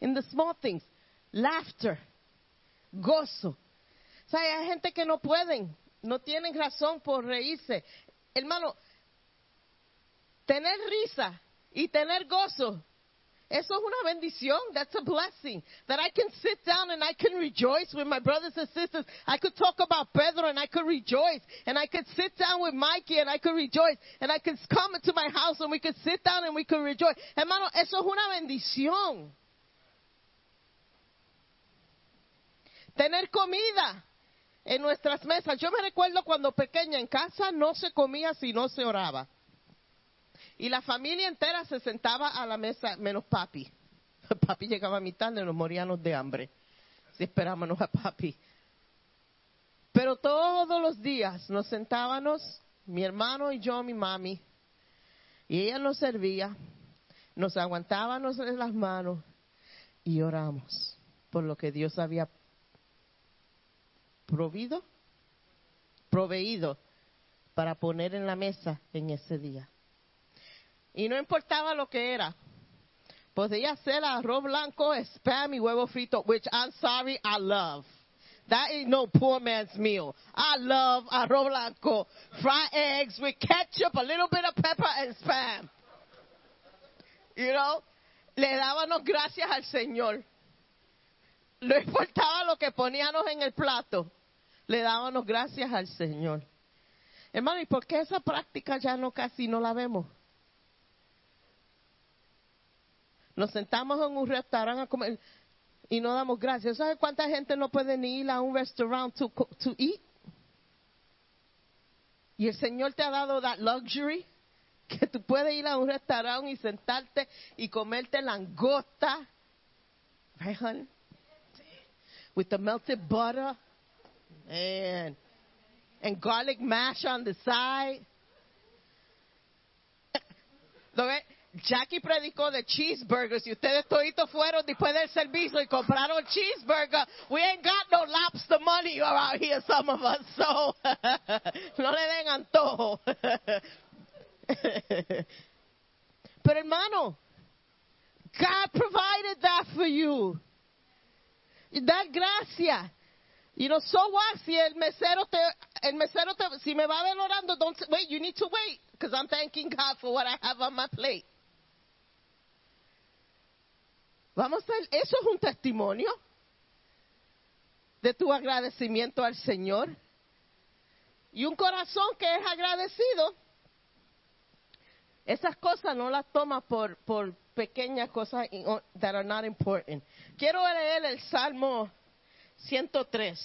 In the small things, laughter, gozo. O sea, hay gente que no pueden, no tienen razón por reírse. Hermano, tener risa y tener gozo, eso es una bendición. That's a blessing. That I can sit down and I can rejoice with my brothers and sisters. I could talk about Pedro and I could rejoice. And I could sit down with Mikey and I could rejoice. And I could come into my house and we could sit down and we could rejoice. Hermano, eso es una bendición. Tener comida en nuestras mesas. Yo me recuerdo cuando pequeña en casa no se comía si no se oraba. Y la familia entera se sentaba a la mesa, menos papi. *laughs* Papi llegaba a mitad y nos moríamos de hambre. Si esperábamos a papi. Pero todos los días nos sentábamos, mi hermano y yo, mi mami, y ella nos servía, nos aguantábamos en las manos y oramos por lo que Dios había provido, proveído para poner en la mesa en ese día. Y no importaba lo que era. Podía ser arroz blanco, spam y huevo frito, which I'm sorry, I love. That ain't no poor man's meal. I love arroz blanco, fried eggs with ketchup, a little bit of pepper and spam. You know, le dábamos gracias al Señor. No importaba lo que poníamos en el plato, le dábamos gracias al Señor. Hermano, ¿y por qué esa práctica ya no casi no la vemos? Nos sentamos en un restaurante a comer y no damos gracias. ¿Sabes cuánta gente no puede ni ir a un restaurante to, to eat? Y el Señor te ha dado that luxury que tú puedes ir a un restaurante y sentarte y comerte langosta. Honey? With the melted butter and, and garlic mash on the side. *laughs* ¿Lo ve? Jackie predicó de cheeseburgers y ustedes toditos fueron después del servicio y compraron cheeseburger. We ain't got no lobster money around here, some of us, so *laughs* no le den antojo. *laughs* Pero hermano, God provided that for you. Dar gracias. You know, so what? Si el mesero te, el mesero te, si me va a don't wait, you need to wait, because I'm thanking God for what I have on my plate. Vamos a ver, eso es un testimonio de tu agradecimiento al Señor. Y un corazón que es agradecido, esas cosas no las toma por, por pequeñas cosas that are not important. Quiero leer el Salmo 103,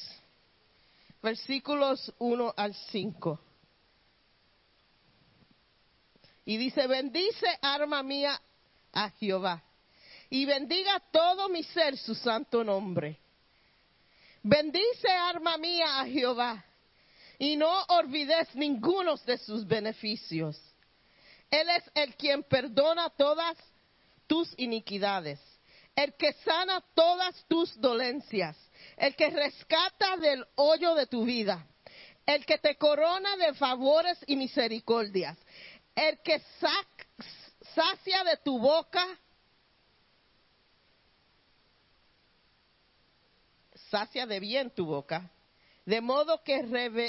versículos 1 al 5. Y dice, bendice arma mía a Jehová y bendiga todo mi ser su santo nombre. Bendice arma mía a Jehová y no olvides ninguno de sus beneficios. Él es el quien perdona todas tus iniquidades, el que sana todas tus dolencias, el que rescata del hoyo de tu vida, el que te corona de favores y misericordias, el que sac- sacia de tu boca. Sacia de bien tu boca, de modo que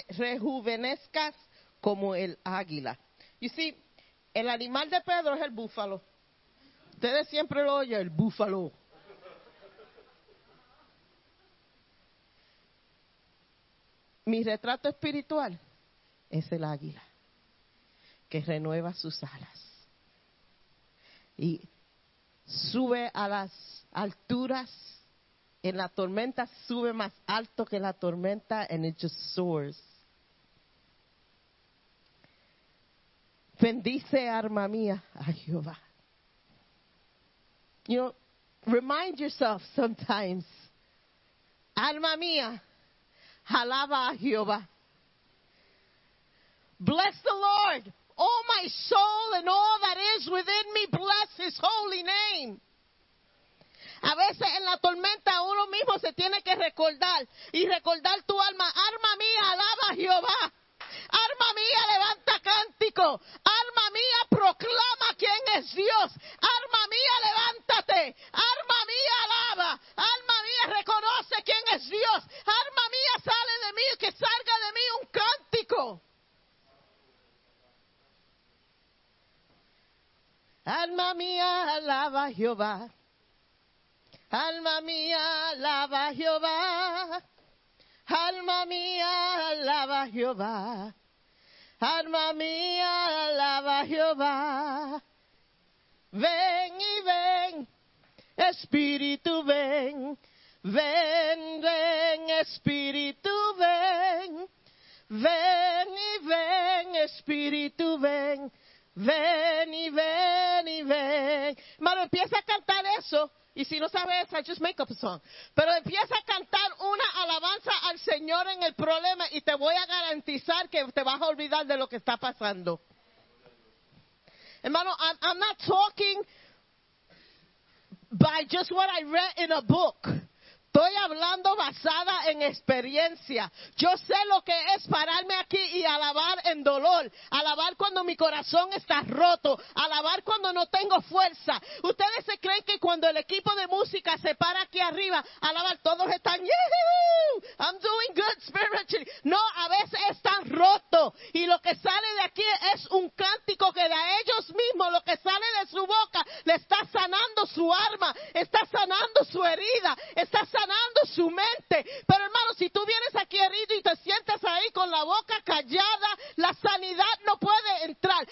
rejuvenezcas como el águila. Y sí, el animal de Pedro es el búfalo. Ustedes siempre lo oyen, el búfalo. Mi retrato espiritual es el águila que renueva sus alas y sube a las alturas. En la tormenta sube más alto que la tormenta and it just soars. Bendice, arma mía, a Jehová. You know, remind yourself sometimes, alma mía, alaba a Jehová. Bless the Lord, oh my soul and all that is within me, bless his holy name. A veces en la tormenta uno mismo se tiene que recordar y recordar tu alma. Alma mía, alaba a Jehová. Alma mía, levanta cántico. Alma mía, proclama quién es Dios. Alma mía, levántate. Alma mía, alaba. Alma mía, reconoce quién es Dios. Alma mía, sale de mí, que salga de mí un cántico. Alma mía, alaba a Jehová. Alma mía, alaba a Jehová. Alma mía, alaba a Jehová. Alma mía, alaba a Jehová. Ven y ven, Espíritu, ven. Ven, ven, Espíritu, ven. Ven y ven, Espíritu, ven. Ven y ven y ven. Hermano, empieza a cantar eso. Y si no sabes esa, just make up a song. Pero empieza a cantar una alabanza al Señor en el problema y te voy a garantizar que te vas a olvidar de lo que está pasando. Hermano, I'm not talking by just what I read in a book. Estoy hablando basada en experiencia. Yo sé lo que es pararme aquí y alabar en dolor. Alabar cuando mi corazón está roto. Alabar cuando no tengo fuerza. Ustedes se creen que cuando el equipo de música se para aquí arriba, alabar, todos están, "Yehoo, I'm doing good spiritually. No, a veces están rotos. Y lo que sale de aquí es un cántico que de a ellos mismos, lo que sale de su boca, le está sanando su alma, está sanando su herida, está sanando su mente. Pero hermano, si tú vienes aquí herido y te sientes ahí con la boca callada, la sanidad no puede entrar.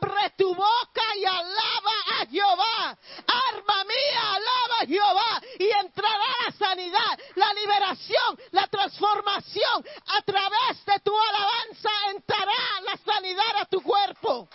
Abre tu boca y alaba a Jehová. Arma mía, alaba a Jehová. Y entrará la sanidad, la liberación, la transformación. A través de tu alabanza entrará la sanidad a tu cuerpo.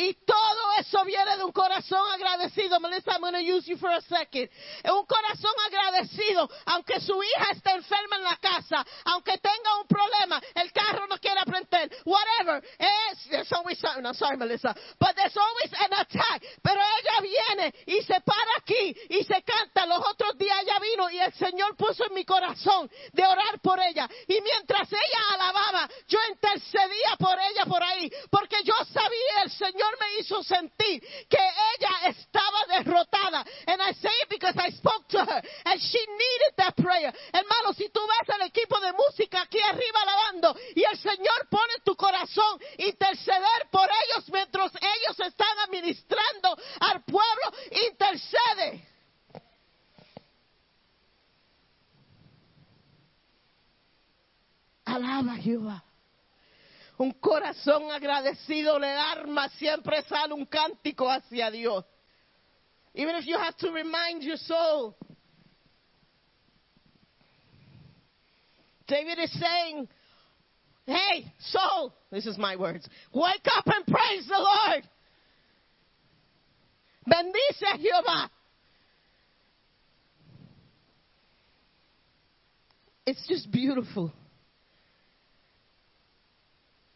Y todo eso viene de un corazón agradecido. Melissa, I'm going to use you for a second. Un corazón agradecido, aunque su hija esté enferma en la casa, aunque tenga un problema, el carro no quiere aprender, whatever. Es, there's always something, I'm sorry, Melissa, but there's always an attack. Pero ella viene y se para aquí y se canta. Los otros días ella vino y el Señor puso en mi corazón de orar por ella. Y mientras ella alababa, yo intercedía por ella por ahí, porque yo sabía, el Señor me hizo sentir que ella estaba derrotada. And I say it because I spoke to her and she needed that prayer. Hermano, si tú ves el equipo de música aquí arriba alabando y el Señor pone tu corazón interceder por ellos mientras ellos están administrando al pueblo, intercede. Alaba Jehová. Un corazón agradecido le arma, siempre sale un cántico hacia Dios. Even if you have to remind your soul. David is saying, Hey, soul, this is my words, wake up and praise the Lord. Bendice Jehová. It's just beautiful.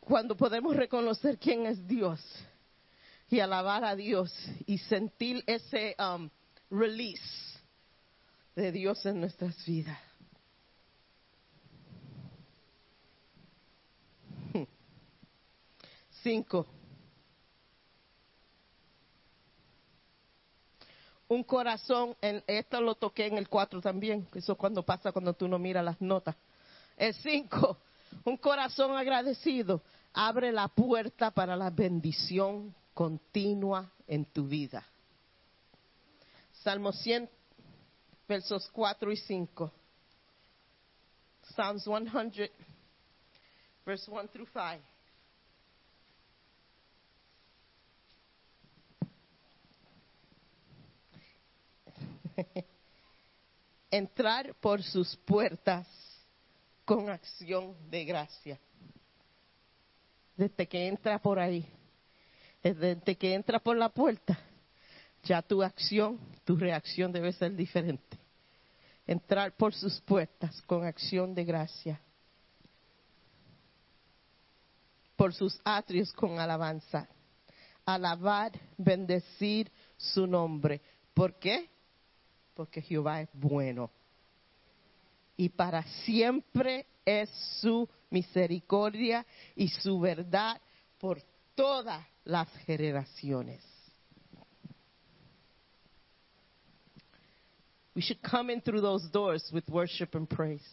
Cuando podemos reconocer quién es Dios y alabar a Dios y sentir ese um, release de Dios en nuestras vidas. *laughs* Cinco. un corazón, en, esto lo toqué en el 4 también, eso es cuando pasa cuando tú no miras las notas. El 5, un corazón agradecido abre la puerta para la bendición continua en tu vida. Salmo 100, versos 4 y 5. Psalms 100, verse 1 through 5. *laughs* Entrar por sus puertas con acción de gracia. Desde que entra por ahí, desde que entra por la puerta, ya tu acción, tu reacción debe ser diferente. Entrar por sus puertas con acción de gracia. Por sus atrios con alabanza. Alabar, bendecir su nombre. ¿Por qué? Porque Jehová es bueno. Y para siempre es su misericordia y su verdad por todas las generaciones. We should come in through those doors with worship and praise.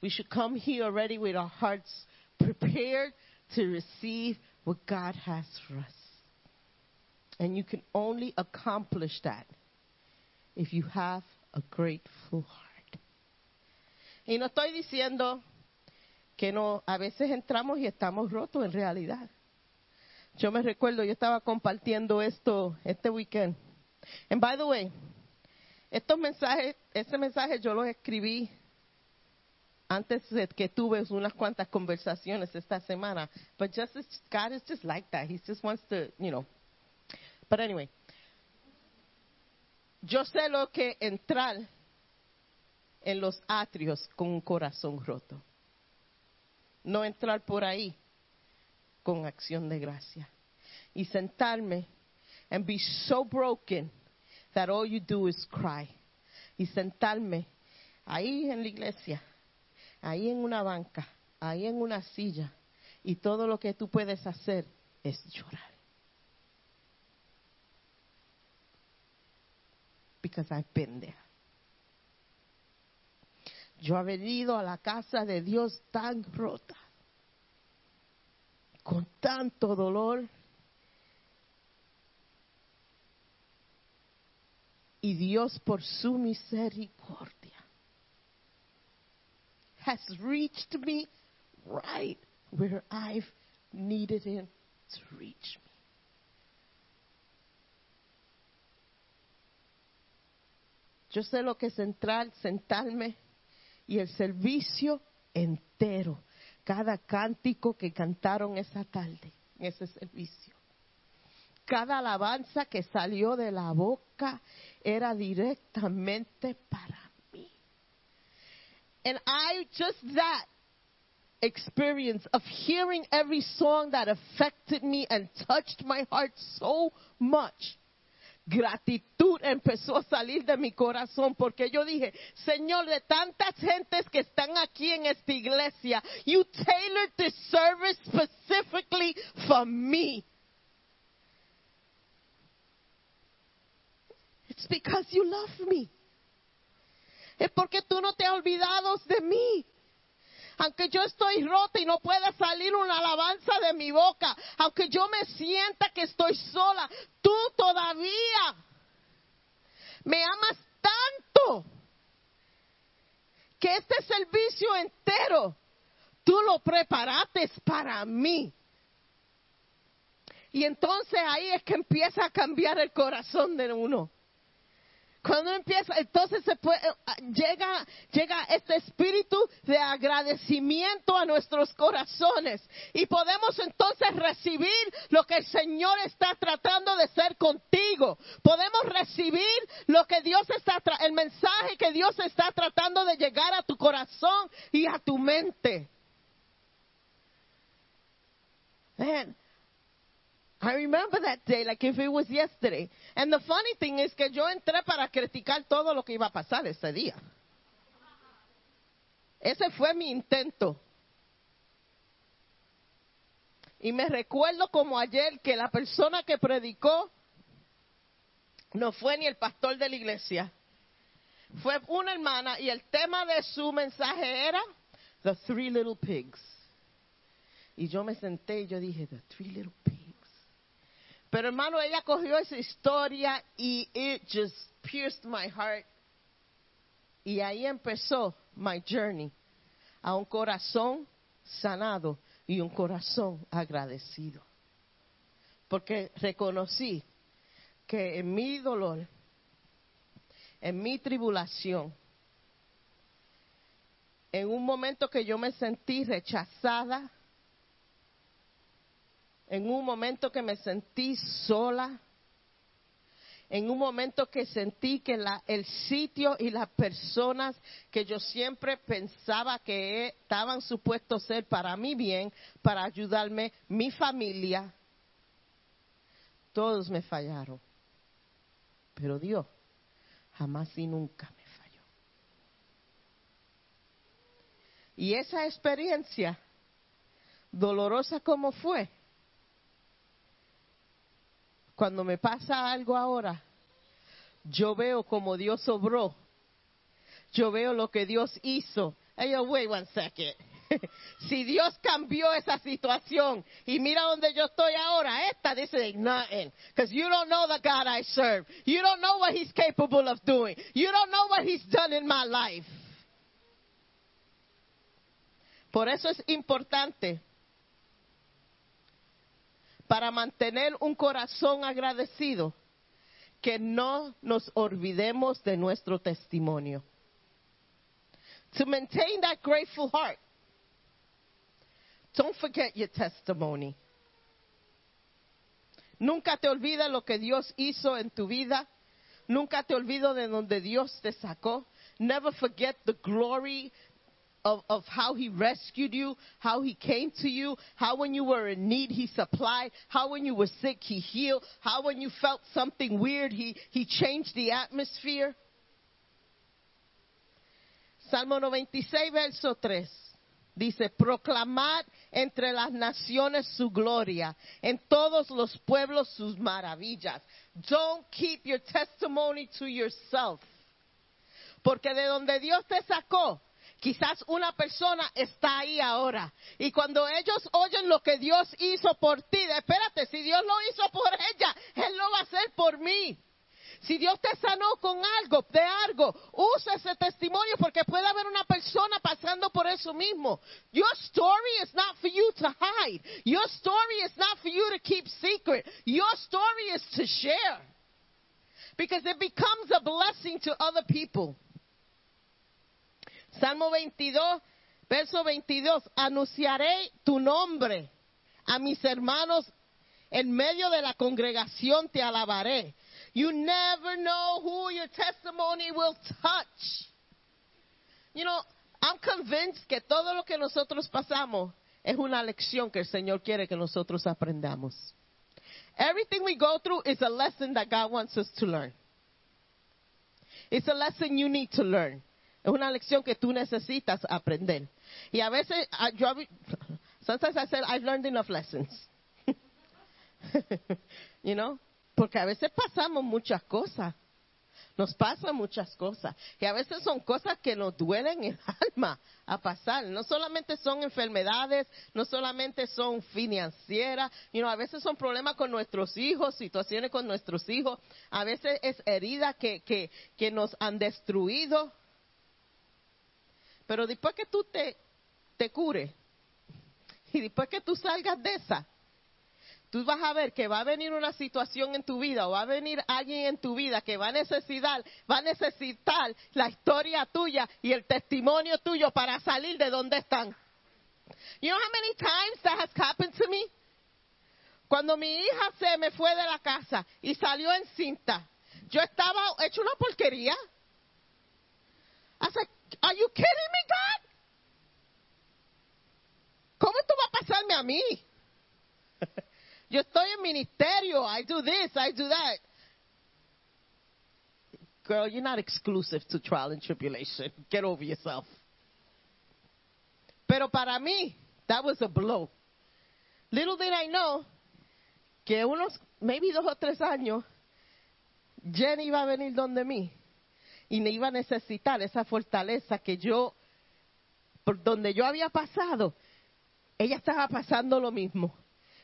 We should come here already with our hearts prepared to receive what God has for us. And you can only accomplish that if you have a grateful heart. Y no estoy diciendo que no, a veces entramos y estamos rotos en realidad. Yo me recuerdo, yo estaba compartiendo esto este weekend. And by the way, estos mensajes, ese mensaje yo los escribí antes de que tuve unas cuantas conversaciones esta semana. But just God is just like that. He just wants to, you know. But anyway, yo sé lo que entrar en los atrios con un corazón roto. No entrar por ahí con acción de gracia. Y sentarme and be so broken that all you do is cry. Y sentarme ahí en la iglesia, ahí en una banca, ahí en una silla, y todo lo que tú puedes hacer es llorar. Because I've been there. Yo he venido a la casa de Dios tan rota, con tanto dolor, y Dios por su misericordia has reached me right where I've needed him to reach me. Yo sé lo que es entrar, sentarme y el servicio entero, cada cántico que cantaron esa tarde, en ese servicio. Cada alabanza que salió de la boca era directamente para mí. And I just that experience of hearing every song that affected me and touched my heart so much. Gratitud empezó a salir de mi corazón porque yo dije, Señor, de tantas gentes que están aquí en esta iglesia, you tailored this service specifically for me. It's because you love me. Es porque tú no te has olvidado de mí. Aunque yo estoy rota y no pueda salir una alabanza de mi boca, aunque yo me sienta que estoy sola, tú todavía me amas tanto que este servicio entero tú lo preparaste para mí. Y entonces ahí es que empieza a cambiar el corazón de uno. Cuando empieza, entonces se puede, llega, llega este espíritu de agradecimiento a nuestros corazones y podemos entonces recibir lo que el Señor está tratando de ser contigo. Podemos recibir lo que Dios está, el mensaje que Dios está tratando de llegar a tu corazón y a tu mente. I remember that day like if it was yesterday. And the funny thing is que yo entré para criticar todo lo que iba a pasar ese día. Ese fue mi intento. Y me recuerdo como ayer que la persona que predicó no fue ni el pastor de la iglesia, fue una hermana y el tema de su mensaje era The Three Little Pigs. Y yo me senté y yo dije, The Three Little Pigs. Pero hermano, ella cogió esa historia y it just pierced my heart. Y ahí empezó my journey a un corazón sanado y un corazón agradecido. Porque reconocí que en mi dolor, en mi tribulación, en un momento que yo me sentí rechazada, en un momento que me sentí sola, en un momento que sentí que el sitio y las personas que yo siempre pensaba que estaban supuestos ser para mi bien, para ayudarme, mi familia, todos me fallaron. Pero Dios jamás y nunca me falló. Y esa experiencia, dolorosa como fue, cuando me pasa algo ahora, yo veo como Dios obró. Yo veo lo que Dios hizo. Hey, wait one second. *laughs* si Dios cambió esa situación y mira donde yo estoy ahora, esta ain't nothing. Because you don't know the God I serve. You don't know what He's capable of doing. You don't know what He's done in my life. Por eso es importante para mantener un corazón agradecido, que no nos olvidemos de nuestro testimonio. To maintain that grateful heart, don't forget your testimony. Nunca te olvides lo que Dios hizo en tu vida. Nunca te olvides de donde Dios te sacó. Never forget the glory of, of how he rescued you, how he came to you, how when you were in need he supplied, how when you were sick he healed, how when you felt something weird he, he changed the atmosphere. Salmo 96, verso 3. Dice, proclamad entre las naciones su gloria, en todos los pueblos sus maravillas. Don't keep your testimony to yourself. Porque de donde Dios te sacó, quizás una persona está ahí ahora. Y cuando ellos oyen lo que Dios hizo por ti, espérate, si Dios lo hizo por *laughs* ella, Él lo va a hacer por mí. Si Dios te sanó con algo, de algo, usa ese testimonio porque puede haber una persona pasando por eso mismo. Your story is not for you to hide. Your story is not for you to keep secret. Your story is to share. Because it becomes a blessing to other people. Salmo 22, verso 22. Anunciaré tu nombre a mis hermanos en medio de la congregación te alabaré. You never know who your testimony will touch. You know, I'm convinced que todo lo que nosotros pasamos es una lección que el Señor quiere que nosotros aprendamos. Everything we go through is a lesson that God wants us to learn. It's a lesson you need to learn. Es una lección que tú necesitas aprender. Y a veces, I- yo, sometimes I said, I've learned enough lessons. *laughs* you know? Porque a veces pasamos muchas cosas. Nos pasan muchas cosas. Y a veces son cosas que nos duelen el *laughs* alma a pasar. No solamente son enfermedades, no solamente son financieras, you know, a veces son problemas con nuestros hijos, situaciones con nuestros hijos. A veces es heridas que, que, que nos han destruido. Pero después que tú te, te cures y después que tú salgas de esa, tú vas a ver que va a venir una situación en tu vida o va a venir alguien en tu vida que va a necesitar, va a necesitar la historia tuya y el testimonio tuyo para salir de donde están. You know how many times that has happened to me? Cuando mi hija se me fue de la casa y salió encinta, yo estaba hecho una porquería. Are you kidding me, God? ¿Cómo esto va a pasarme a mí? *laughs* Yo estoy en ministerio. I do this, I do that. Girl, you're not exclusive to trial and tribulation. Get over yourself. Pero para mí, that was a blow. Little did I know que unos, maybe dos o tres años Jenny iba a venir donde mí y me iba a necesitar esa fortaleza que yo, por donde yo había pasado, ella estaba pasando lo mismo.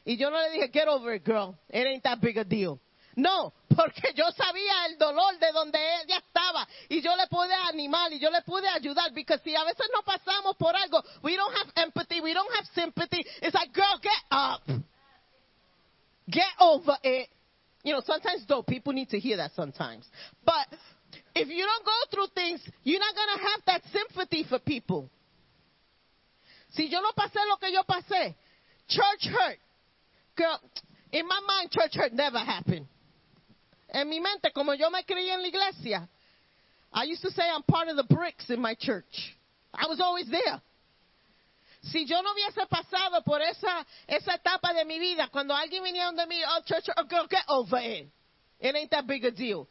Y yo no le dije, get over it, girl. It ain't that big a deal. No, porque yo sabía el dolor de donde ella estaba y yo le pude animar y yo le pude ayudar. Because si a veces no pasamos por algo, we don't have empathy, we don't have sympathy. It's like, girl, get up. Get over it. You know, sometimes though, people need to hear that sometimes. But if you don't go through things, you're not going to have that sympathy for people. Si yo no pasé lo que yo pasé, church hurt. Girl, in my mind, church hurt never happened. En mi mente, como yo me creí en la iglesia, I used to say I'm part of the bricks in my church. I was always there. Si yo no hubiese pasado por esa, esa etapa de mi vida, cuando alguien venía donde mí, oh, church, oh, girl, get over it. It ain't that big a deal.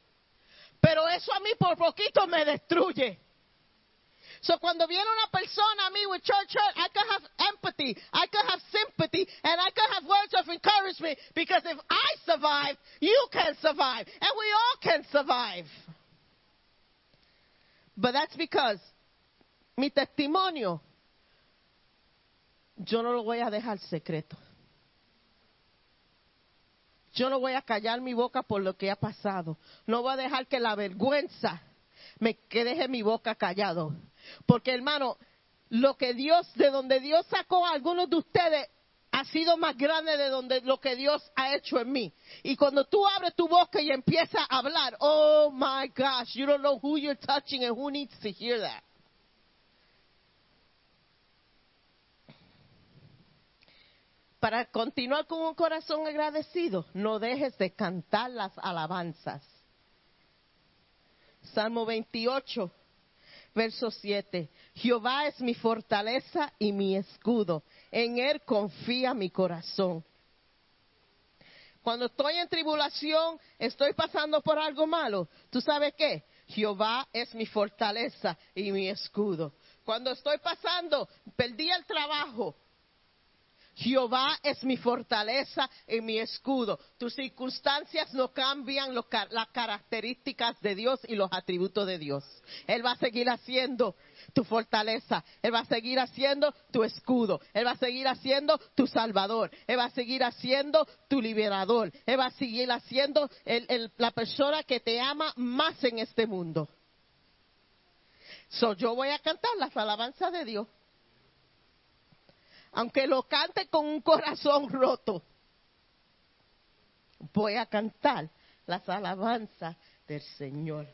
Pero eso a mí por poquito me destruye. So cuando viene una persona a mí with church hurt, I can have empathy, I can have sympathy, and I can have words of encouragement because if I survive, you can survive, and we all can survive. But that's because mi testimonio, yo no lo voy a dejar secreto. Yo no voy a callar mi boca por lo que ha pasado. No voy a dejar que la vergüenza me que deje mi boca callado. Porque hermano, lo que Dios, de donde Dios sacó a algunos de ustedes, ha sido más grande de donde lo que Dios ha hecho en mí. Y cuando tú abres tu boca y empiezas a hablar, oh my gosh, you don't know who you're touching and who needs to hear that. Para continuar con un corazón agradecido, no dejes de cantar las alabanzas. Salmo 28, verso 7. Jehová es mi fortaleza y mi escudo. En él confía mi corazón. Cuando estoy en tribulación, estoy pasando por algo malo. ¿Tú sabes qué? Jehová es mi fortaleza y mi escudo. Cuando estoy pasando, perdí el trabajo, Jehová es mi fortaleza y mi escudo. Tus circunstancias no cambian las características de Dios y los atributos de Dios. Él va a seguir haciendo tu fortaleza. Él va a seguir haciendo tu escudo. Él va a seguir haciendo tu salvador. Él va a seguir haciendo tu liberador. Él va a seguir haciendo la persona que te ama más en este mundo. So, yo voy a cantar las alabanzas de Dios aunque lo cante con un corazón *laughs* roto, voy a cantar las alabanzas del Señor.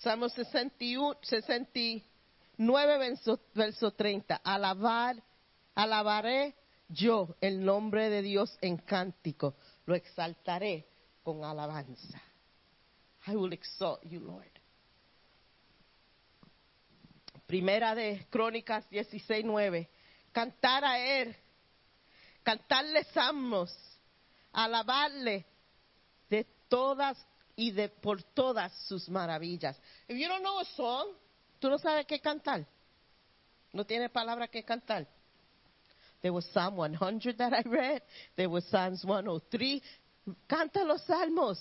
Salmo 61, 69, verso, verso 30. Alabar, alabaré yo el nombre de Dios en cántico, lo exaltaré con alabanza. I will exalt you, Lord. Primera de Crónicas 16, 9. Cantar a Él, cantarle salmos, alabarle de todas y de por todas sus maravillas. If you don't know a song, tú no sabes qué cantar. No tienes palabra que cantar. There was Psalm 100 that I read. There was Psalms 103. Canta los salmos.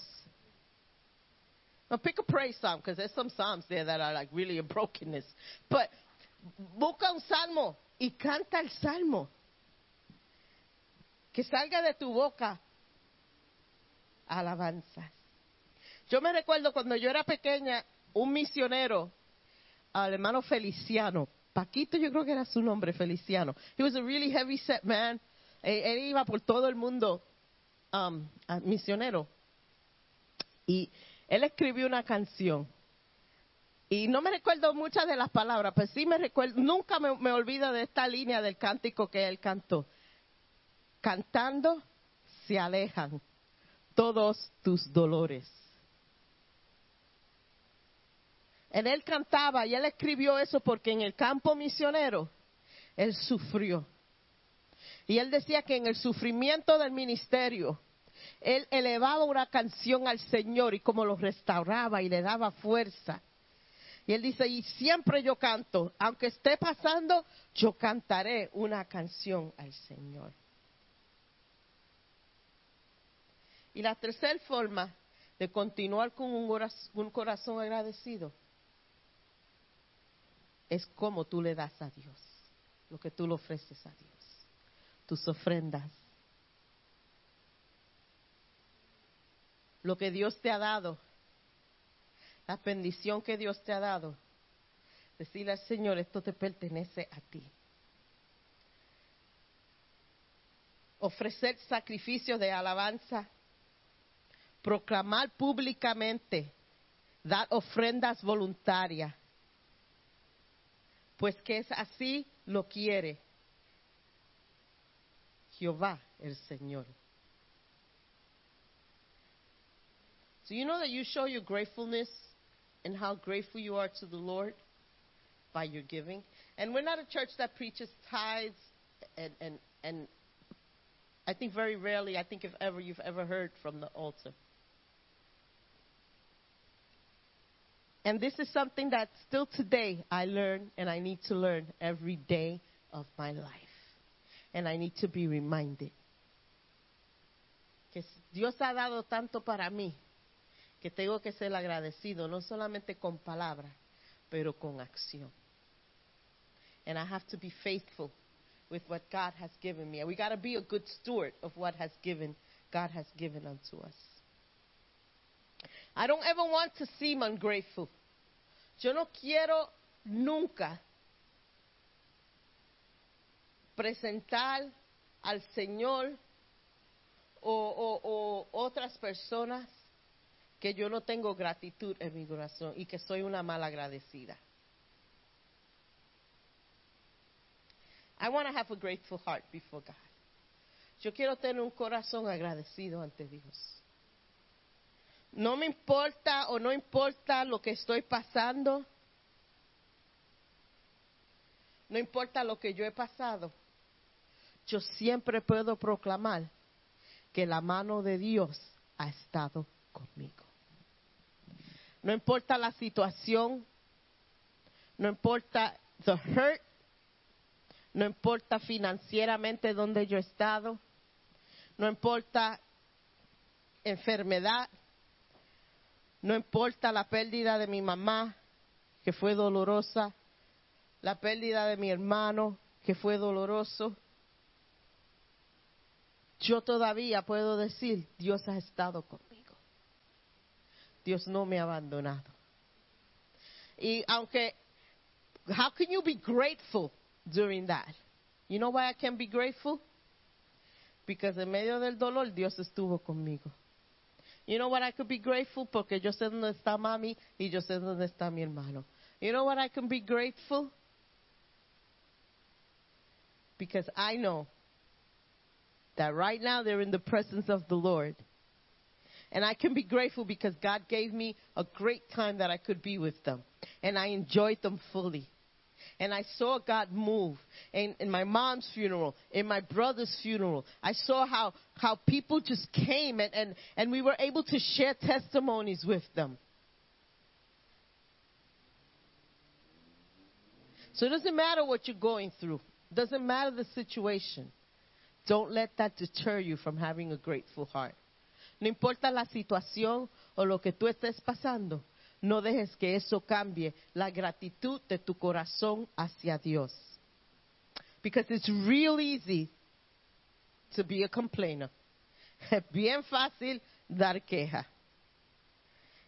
Now pick a praise psalm because there's some psalms there that are like really in brokenness. But busca un salmo y canta el salmo. Que salga de tu boca alabanzas. Yo me recuerdo cuando yo era pequeña, un misionero, al hermano Feliciano, Paquito yo creo que era su nombre, Feliciano. He was a really heavy set man. Eh, Él iba por todo el mundo um, misionero. Y él escribió una canción. Y no me recuerdo muchas de las palabras, pero sí me recuerdo, nunca me, olvido de esta línea del cántico que él cantó. Cantando se alejan todos tus dolores. En él cantaba y él escribió eso porque en el campo misionero él sufrió. Y él decía que en el sufrimiento del ministerio, él elevaba una canción al Señor y como lo restauraba y le daba fuerza. Y él dice, y siempre yo canto, aunque esté pasando, yo cantaré una canción al Señor. Y la tercera forma de continuar con un coraz- un corazón agradecido es como tú le das a Dios, lo que tú le ofreces a Dios, tus ofrendas, lo que Dios te ha dado, la bendición que Dios te ha dado. Decirle al Señor, esto te pertenece a ti. Ofrecer sacrificios de alabanza, proclamar públicamente, dar ofrendas voluntarias, pues que es así lo quiere Jehová el Señor. So you know that you show your gratefulness and how grateful you are to the Lord by your giving. And we're not a church that preaches tithes and and and I think very rarely, I think if ever you've ever heard from the altar. And this is something that still today I learn and I need to learn every day of my life. And I need to be reminded que Dios ha dado tanto para mí que tengo que ser agradecido, no solamente con palabras, pero con acción. And I have to be faithful with what God has given me. We got to be a good steward of what has given God has given unto us. I don't ever want to seem ungrateful. Yo no quiero nunca presentar al Señor o, otras personas que yo no tengo gratitud en mi corazón y que soy una mal agradecida. I want to have a grateful heart before God. Yo quiero tener un corazón agradecido ante Dios. No me importa o no importa lo que estoy pasando. No importa lo que yo he pasado. Yo siempre puedo proclamar que la mano de Dios ha estado conmigo. No importa la situación, no importa the hurt, no importa financieramente dónde yo he estado, no importa enfermedad, no importa la pérdida de mi mamá, que fue dolorosa, la pérdida de mi hermano, que fue doloroso. Yo todavía puedo decir, Dios ha estado conmigo. Dios no me ha abandonado. Y aunque, how can you be grateful during that? You know why I can be grateful? Because en medio del dolor Dios estuvo conmigo. You know what I could be grateful? Porque yo sé dónde está mami y yo sé dónde está mi hermano. You know what I can be grateful? Because I know that right now they're in the presence of the Lord. And I can be grateful because God gave me a great time that I could be with them. And I enjoyed them fully. And I saw God move in, in my mom's funeral, in my brother's funeral. I saw how, how people just came and, and, and we were able to share testimonies with them. So it doesn't matter what you're going through. Doesn't matter the situation. Don't let that deter you from having a grateful heart. No importa la situación o lo que tú estés pasando, no dejes que eso cambie la gratitud de tu corazón hacia Dios. Because it's real easy to be a complainer. Es bien fácil dar queja.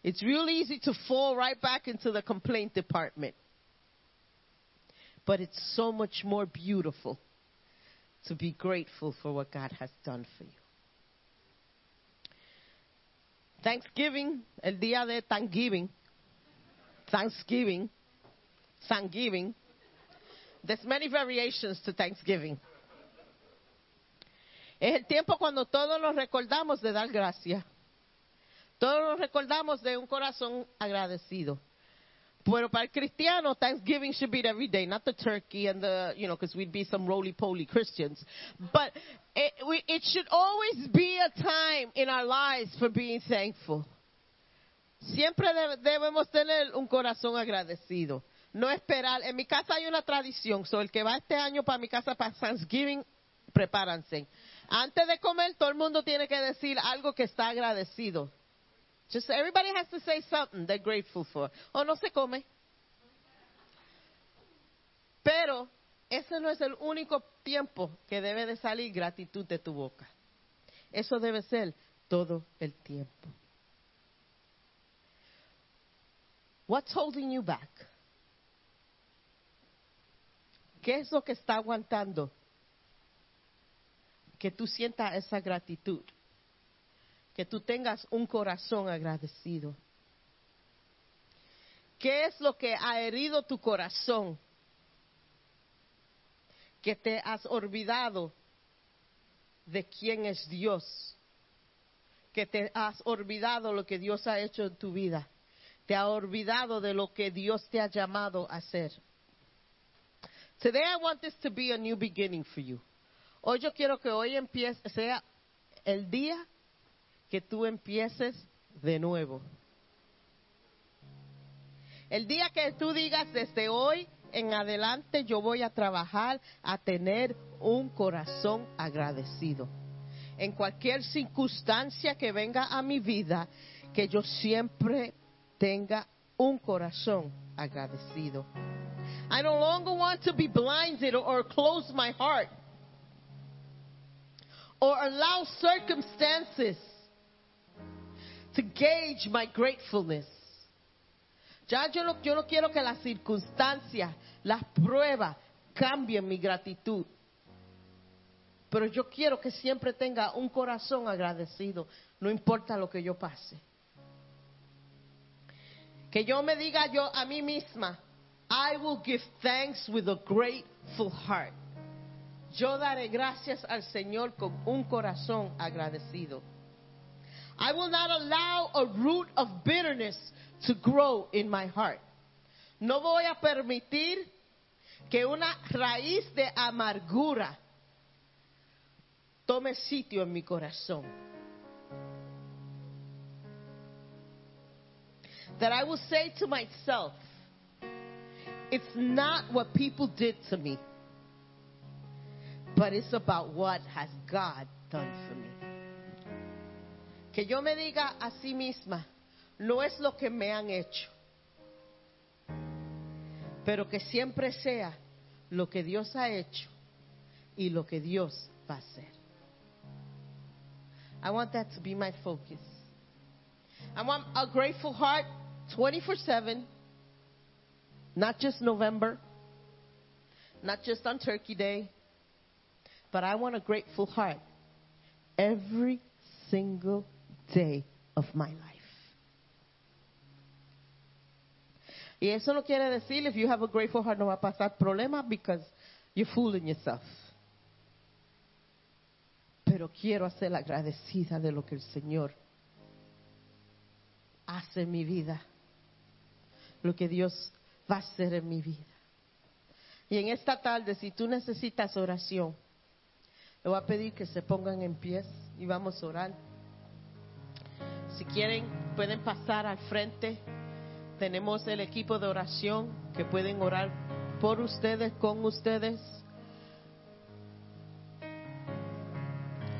It's real easy to fall right back into the complaint department. But it's so much more beautiful to be grateful for what God has done for you. Thanksgiving, el día de Thanksgiving, Thanksgiving, Thanksgiving. There's many variations to Thanksgiving. Es el tiempo cuando todos nos recordamos de dar gracias. Todos nos recordamos de un corazón agradecido. Pero para el cristiano, Thanksgiving should be every day, not the turkey and the, you know, because we'd be some roly-poly Christians. But it, we, it should always be a time in our lives for being thankful. Siempre debe- debemos tener un corazón agradecido. No esperar. En mi casa hay una tradición. So el que va este año para mi casa para Thanksgiving, prepárense. Antes de comer, todo el mundo tiene que decir algo que está agradecido. Just everybody has to say something they're grateful for. O no se come. Pero ese no es el único tiempo que debe de salir gratitud de tu boca. Eso debe ser todo el tiempo. What's holding you back? ¿Qué es lo que está aguantando? Que tú sientas esa gratitud. Que tú tengas un corazón agradecido. ¿Qué es lo que ha herido tu corazón? Que te has olvidado de quién es Dios. Que te has olvidado lo que Dios ha hecho en tu vida. Te ha olvidado de lo que Dios te ha llamado a hacer. Today I want this to be a new beginning for you. Hoy yo quiero que hoy empiece, sea el día que tú empieces de nuevo. El día que tú digas desde hoy en adelante yo voy a trabajar a tener un corazón agradecido. En cualquier circunstancia que venga a mi vida, que yo siempre tenga un corazón agradecido. I no longer want to be blinded or close my heart or allow circumstances to gauge my gratefulness. Ya yo no, yo no quiero que las circunstancias, las pruebas cambien mi gratitud. Pero yo quiero que siempre tenga un corazón agradecido, no importa lo que yo pase. Que yo me diga yo a mí misma, I will give thanks with a grateful heart. Yo daré gracias al Señor con un corazón agradecido. I will not allow a root of bitterness to grow in my heart. No voy a permitir que una raíz de amargura tome sitio en mi corazón. That I will say to myself, it's not what people did to me, but it's about what has God done for me. Que yo me diga a sí misma, no es lo que me han hecho, pero que siempre sea lo que Dios ha hecho y lo que Dios va a hacer. I want that to be my focus. I want a grateful heart 24 7, not just November, not just on Turkey Day, but I want a grateful heart every single day of my life. Y eso no quiere decir if you have a grateful heart no va a pasar problema because you're fooling yourself. Pero quiero ser agradecida de lo que el Señor hace en mi vida. Lo que Dios va a hacer en mi vida. Y en esta tarde, si tú necesitas oración, le voy a pedir que se pongan en pies y vamos a orar. Si quieren, pueden pasar al frente. Tenemos el equipo de oración que pueden orar por ustedes, con ustedes.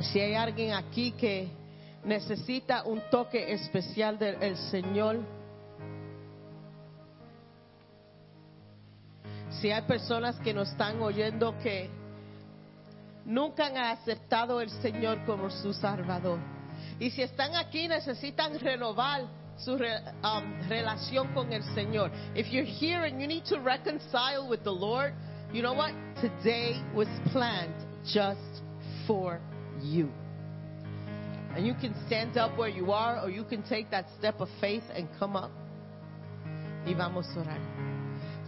Si hay alguien aquí que necesita un toque especial del Señor, si hay personas que nos están oyendo que nunca han aceptado el Señor como su Salvador. Y si están aquí necesitan renovar su re- um, relación con el Señor. If you're here and you need to reconcile with the Lord, you know what? Today was planned just for you. And you can stand up where you are or you can take that step of faith and come up. Y vamos a orar.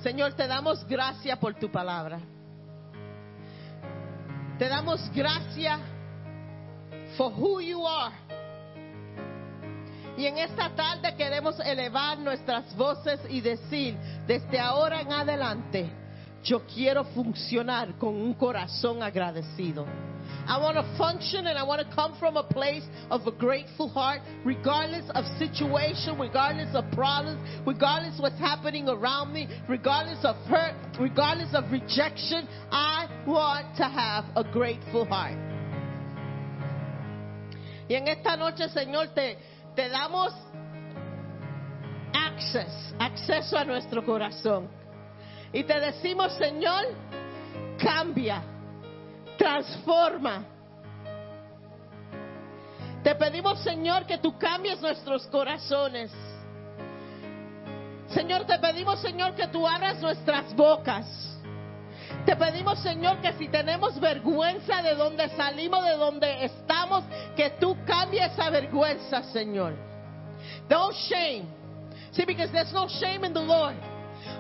Señor, te damos gracias por tu palabra. Te damos gracias for who you are. Y en esta tarde queremos elevar nuestras voces y decir, desde ahora en adelante, yo quiero funcionar con un corazón agradecido. I want to function and I want to come from a place of a grateful heart, regardless of situation, regardless of problems, regardless what's happening around me, regardless of hurt, regardless of rejection. I want to have a grateful heart. Y en esta noche, Señor, te, te damos acceso a nuestro corazón. Y te decimos, Señor, cambia, transforma. Te pedimos, Señor, que tú cambies nuestros corazones. Señor, te pedimos, Señor, que tú abras nuestras bocas. Te pedimos, Señor, que si tenemos vergüenza de donde salimos, de donde estamos, que tú cambies esa vergüenza, Señor. No shame. See, because there's no shame in the Lord.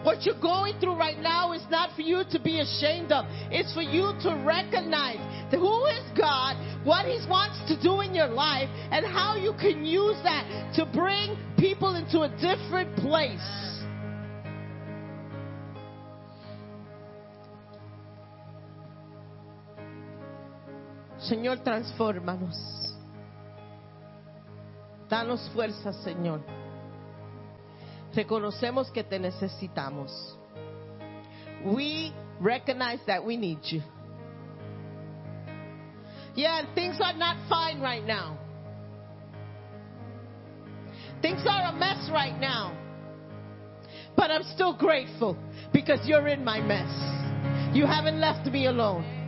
What you're going through right now is not for you to be ashamed of. It's for you to recognize who is God, what He wants to do in your life, and how you can use that to bring people into a different place. Señor, transfórmanos. Danos fuerzas, Señor. Reconocemos que te necesitamos. We recognize that we need you. Yeah, things are not fine right now. Things are a mess right now. But I'm still grateful because you're in my mess. You haven't left me alone.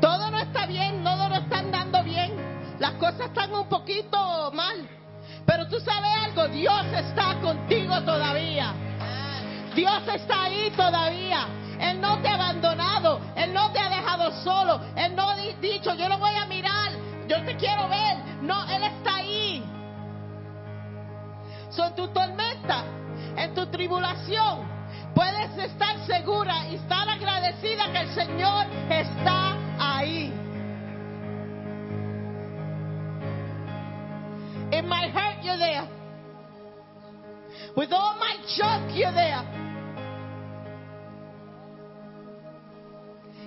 Todo no está bien, todo no está andando bien. Las cosas están un poquito mal. Pero tú sabes algo, Dios está contigo todavía. Dios está ahí todavía. Él no te ha abandonado. Él no te ha dejado solo. Él no ha di- dicho, yo lo voy a mirar. Yo te quiero ver. No, Él está ahí. Son tu tormenta, en tu tribulación. Puedes estar segura y estar agradecida que el Señor está ahí. In my hurt, you're there. With all my junk, you're there.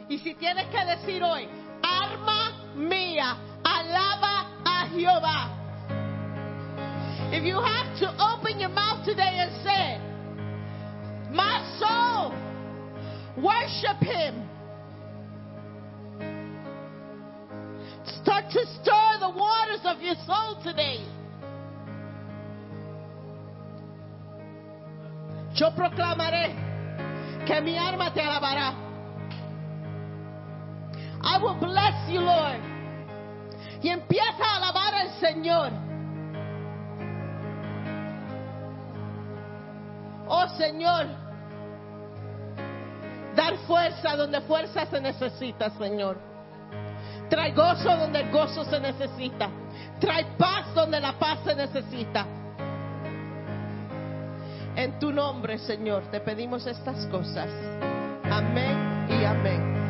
Y si tienes que decir hoy, alma mía, alaba a Jehová. If you have to open your mouth today and say, My soul, worship Him. Start to stir the waters of your soul today. Yo proclamaré que mi alma te alabará. I will bless you, Lord. Y empieza a alabar al Señor. Oh Señor, dar fuerza donde fuerza se necesita, Señor. Trae gozo donde el gozo se necesita. Trae paz donde la paz se necesita. En tu nombre, Señor, te pedimos estas cosas. Amén y amén.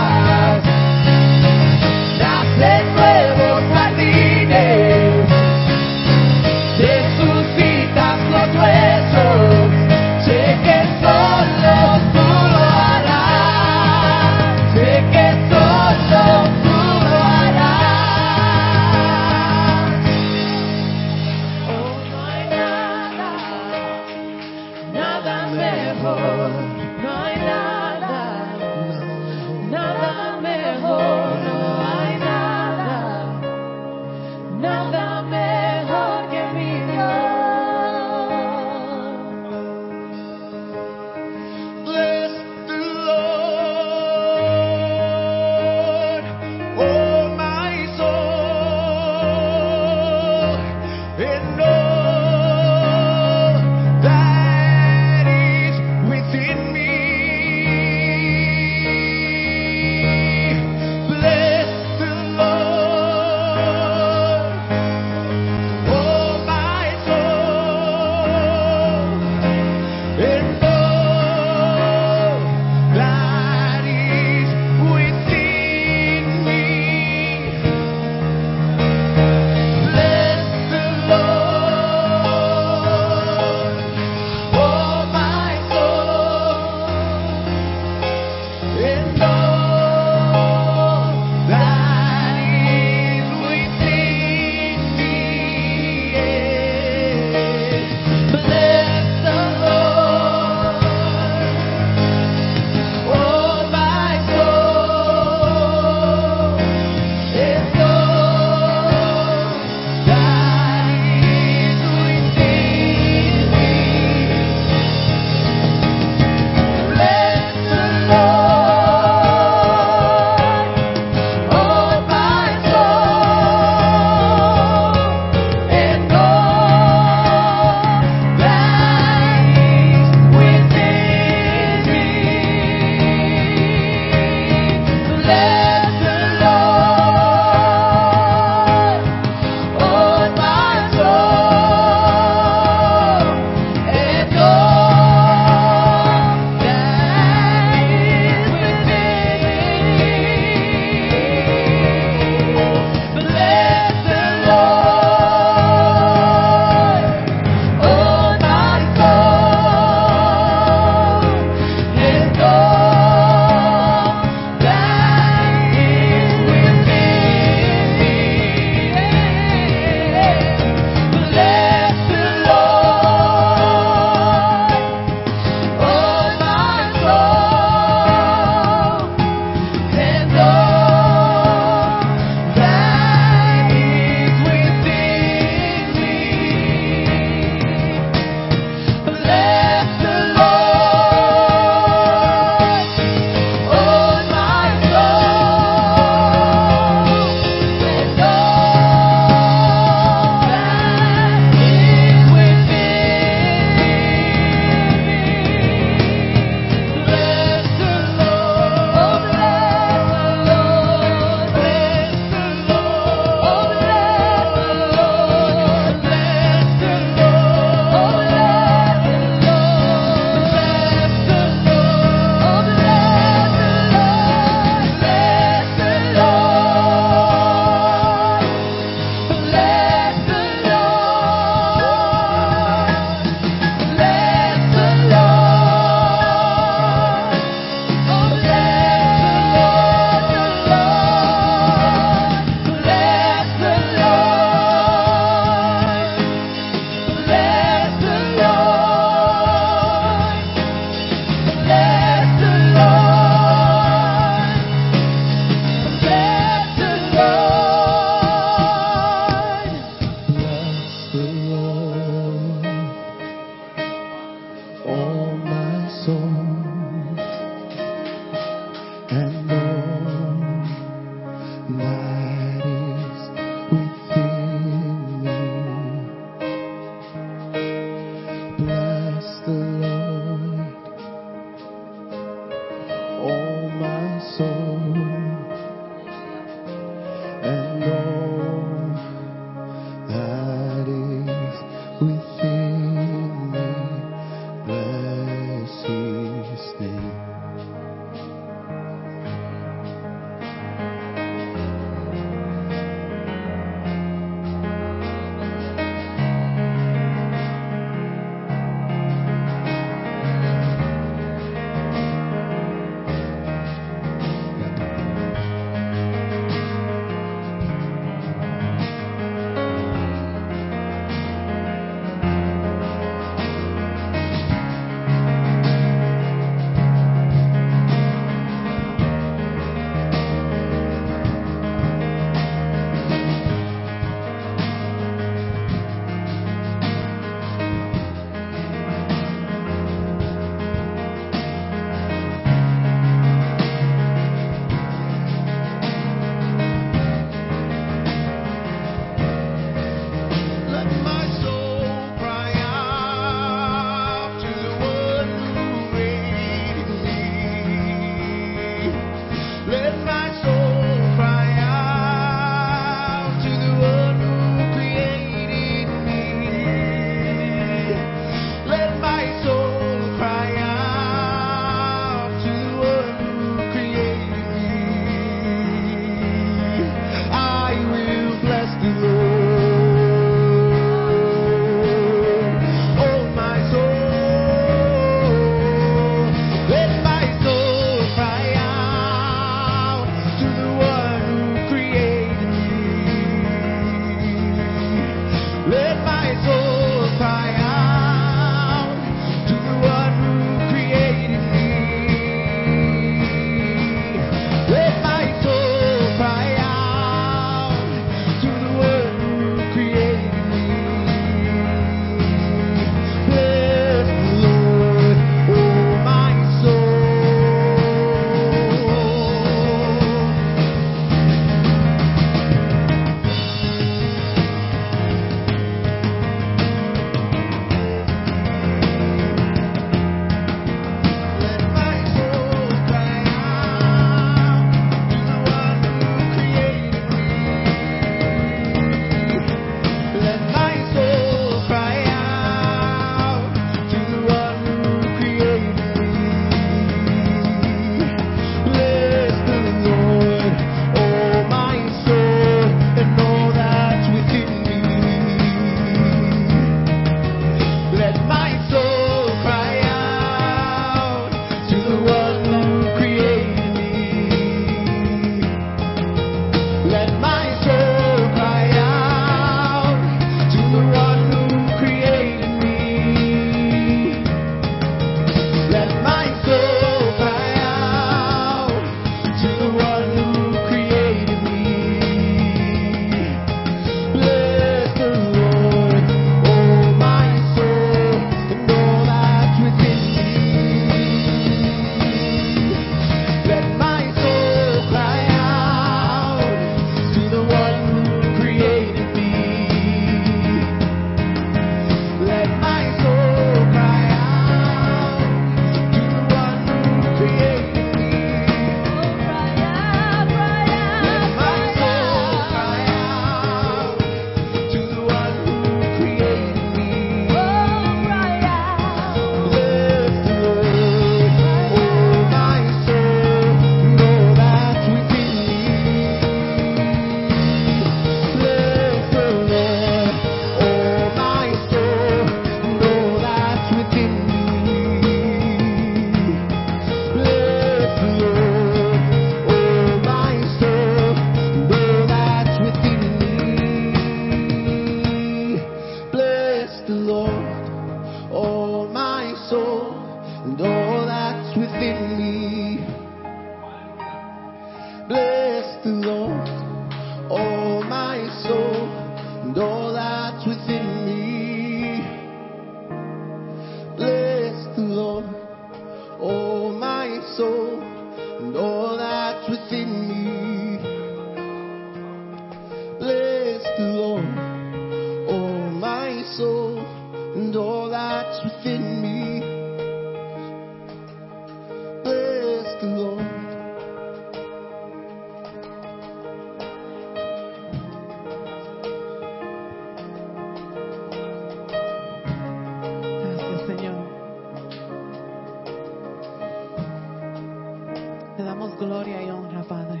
Damos gloria y honra, Padre.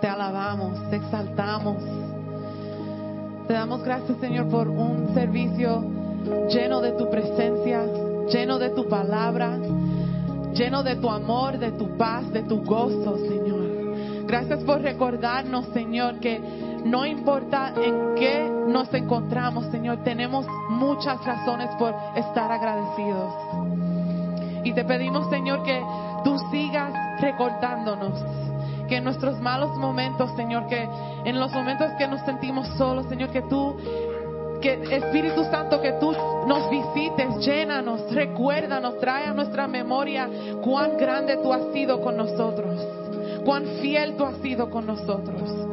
Te alabamos, te exaltamos. Te damos gracias, Señor, por un servicio lleno de tu presencia, lleno de tu palabra, lleno de tu amor, de tu paz, de tu gozo, Señor. Gracias por recordarnos, Señor, que no importa en qué nos encontramos, Señor, tenemos muchas razones por estar agradecidos. Y te pedimos, Señor, que tú sigas recordándonos que en nuestros malos momentos, Señor, que en los momentos que nos sentimos solos, Señor, que tú, que Espíritu Santo, que tú nos visites, llénanos, recuérdanos, trae a nuestra memoria cuán grande tú has sido con nosotros, cuán fiel tú has sido con nosotros.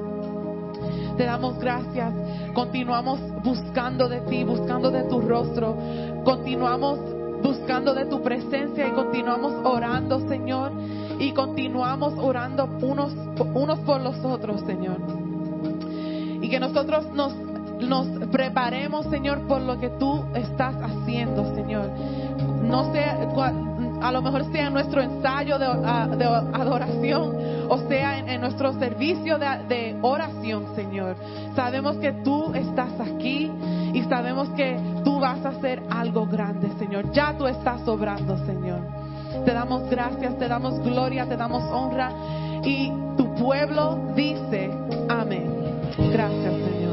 Te damos gracias. Continuamos buscando de ti, buscando de tu rostro. Continuamos buscando de tu presencia y continuamos orando, Señor. Y continuamos orando unos, unos por los otros, Señor. Y que nosotros nos, nos preparemos, Señor, por lo que tú estás haciendo, Señor. No sea, a lo mejor sea nuestro ensayo de, a- de adoración o sea en, nuestro servicio de, de oración, Señor. Sabemos que tú estás aquí y sabemos que tú vas a hacer algo grande, Señor. Ya tú estás obrando, Señor. Te damos gracias, te damos gloria, te damos honra y tu pueblo dice amén. Gracias, Señor.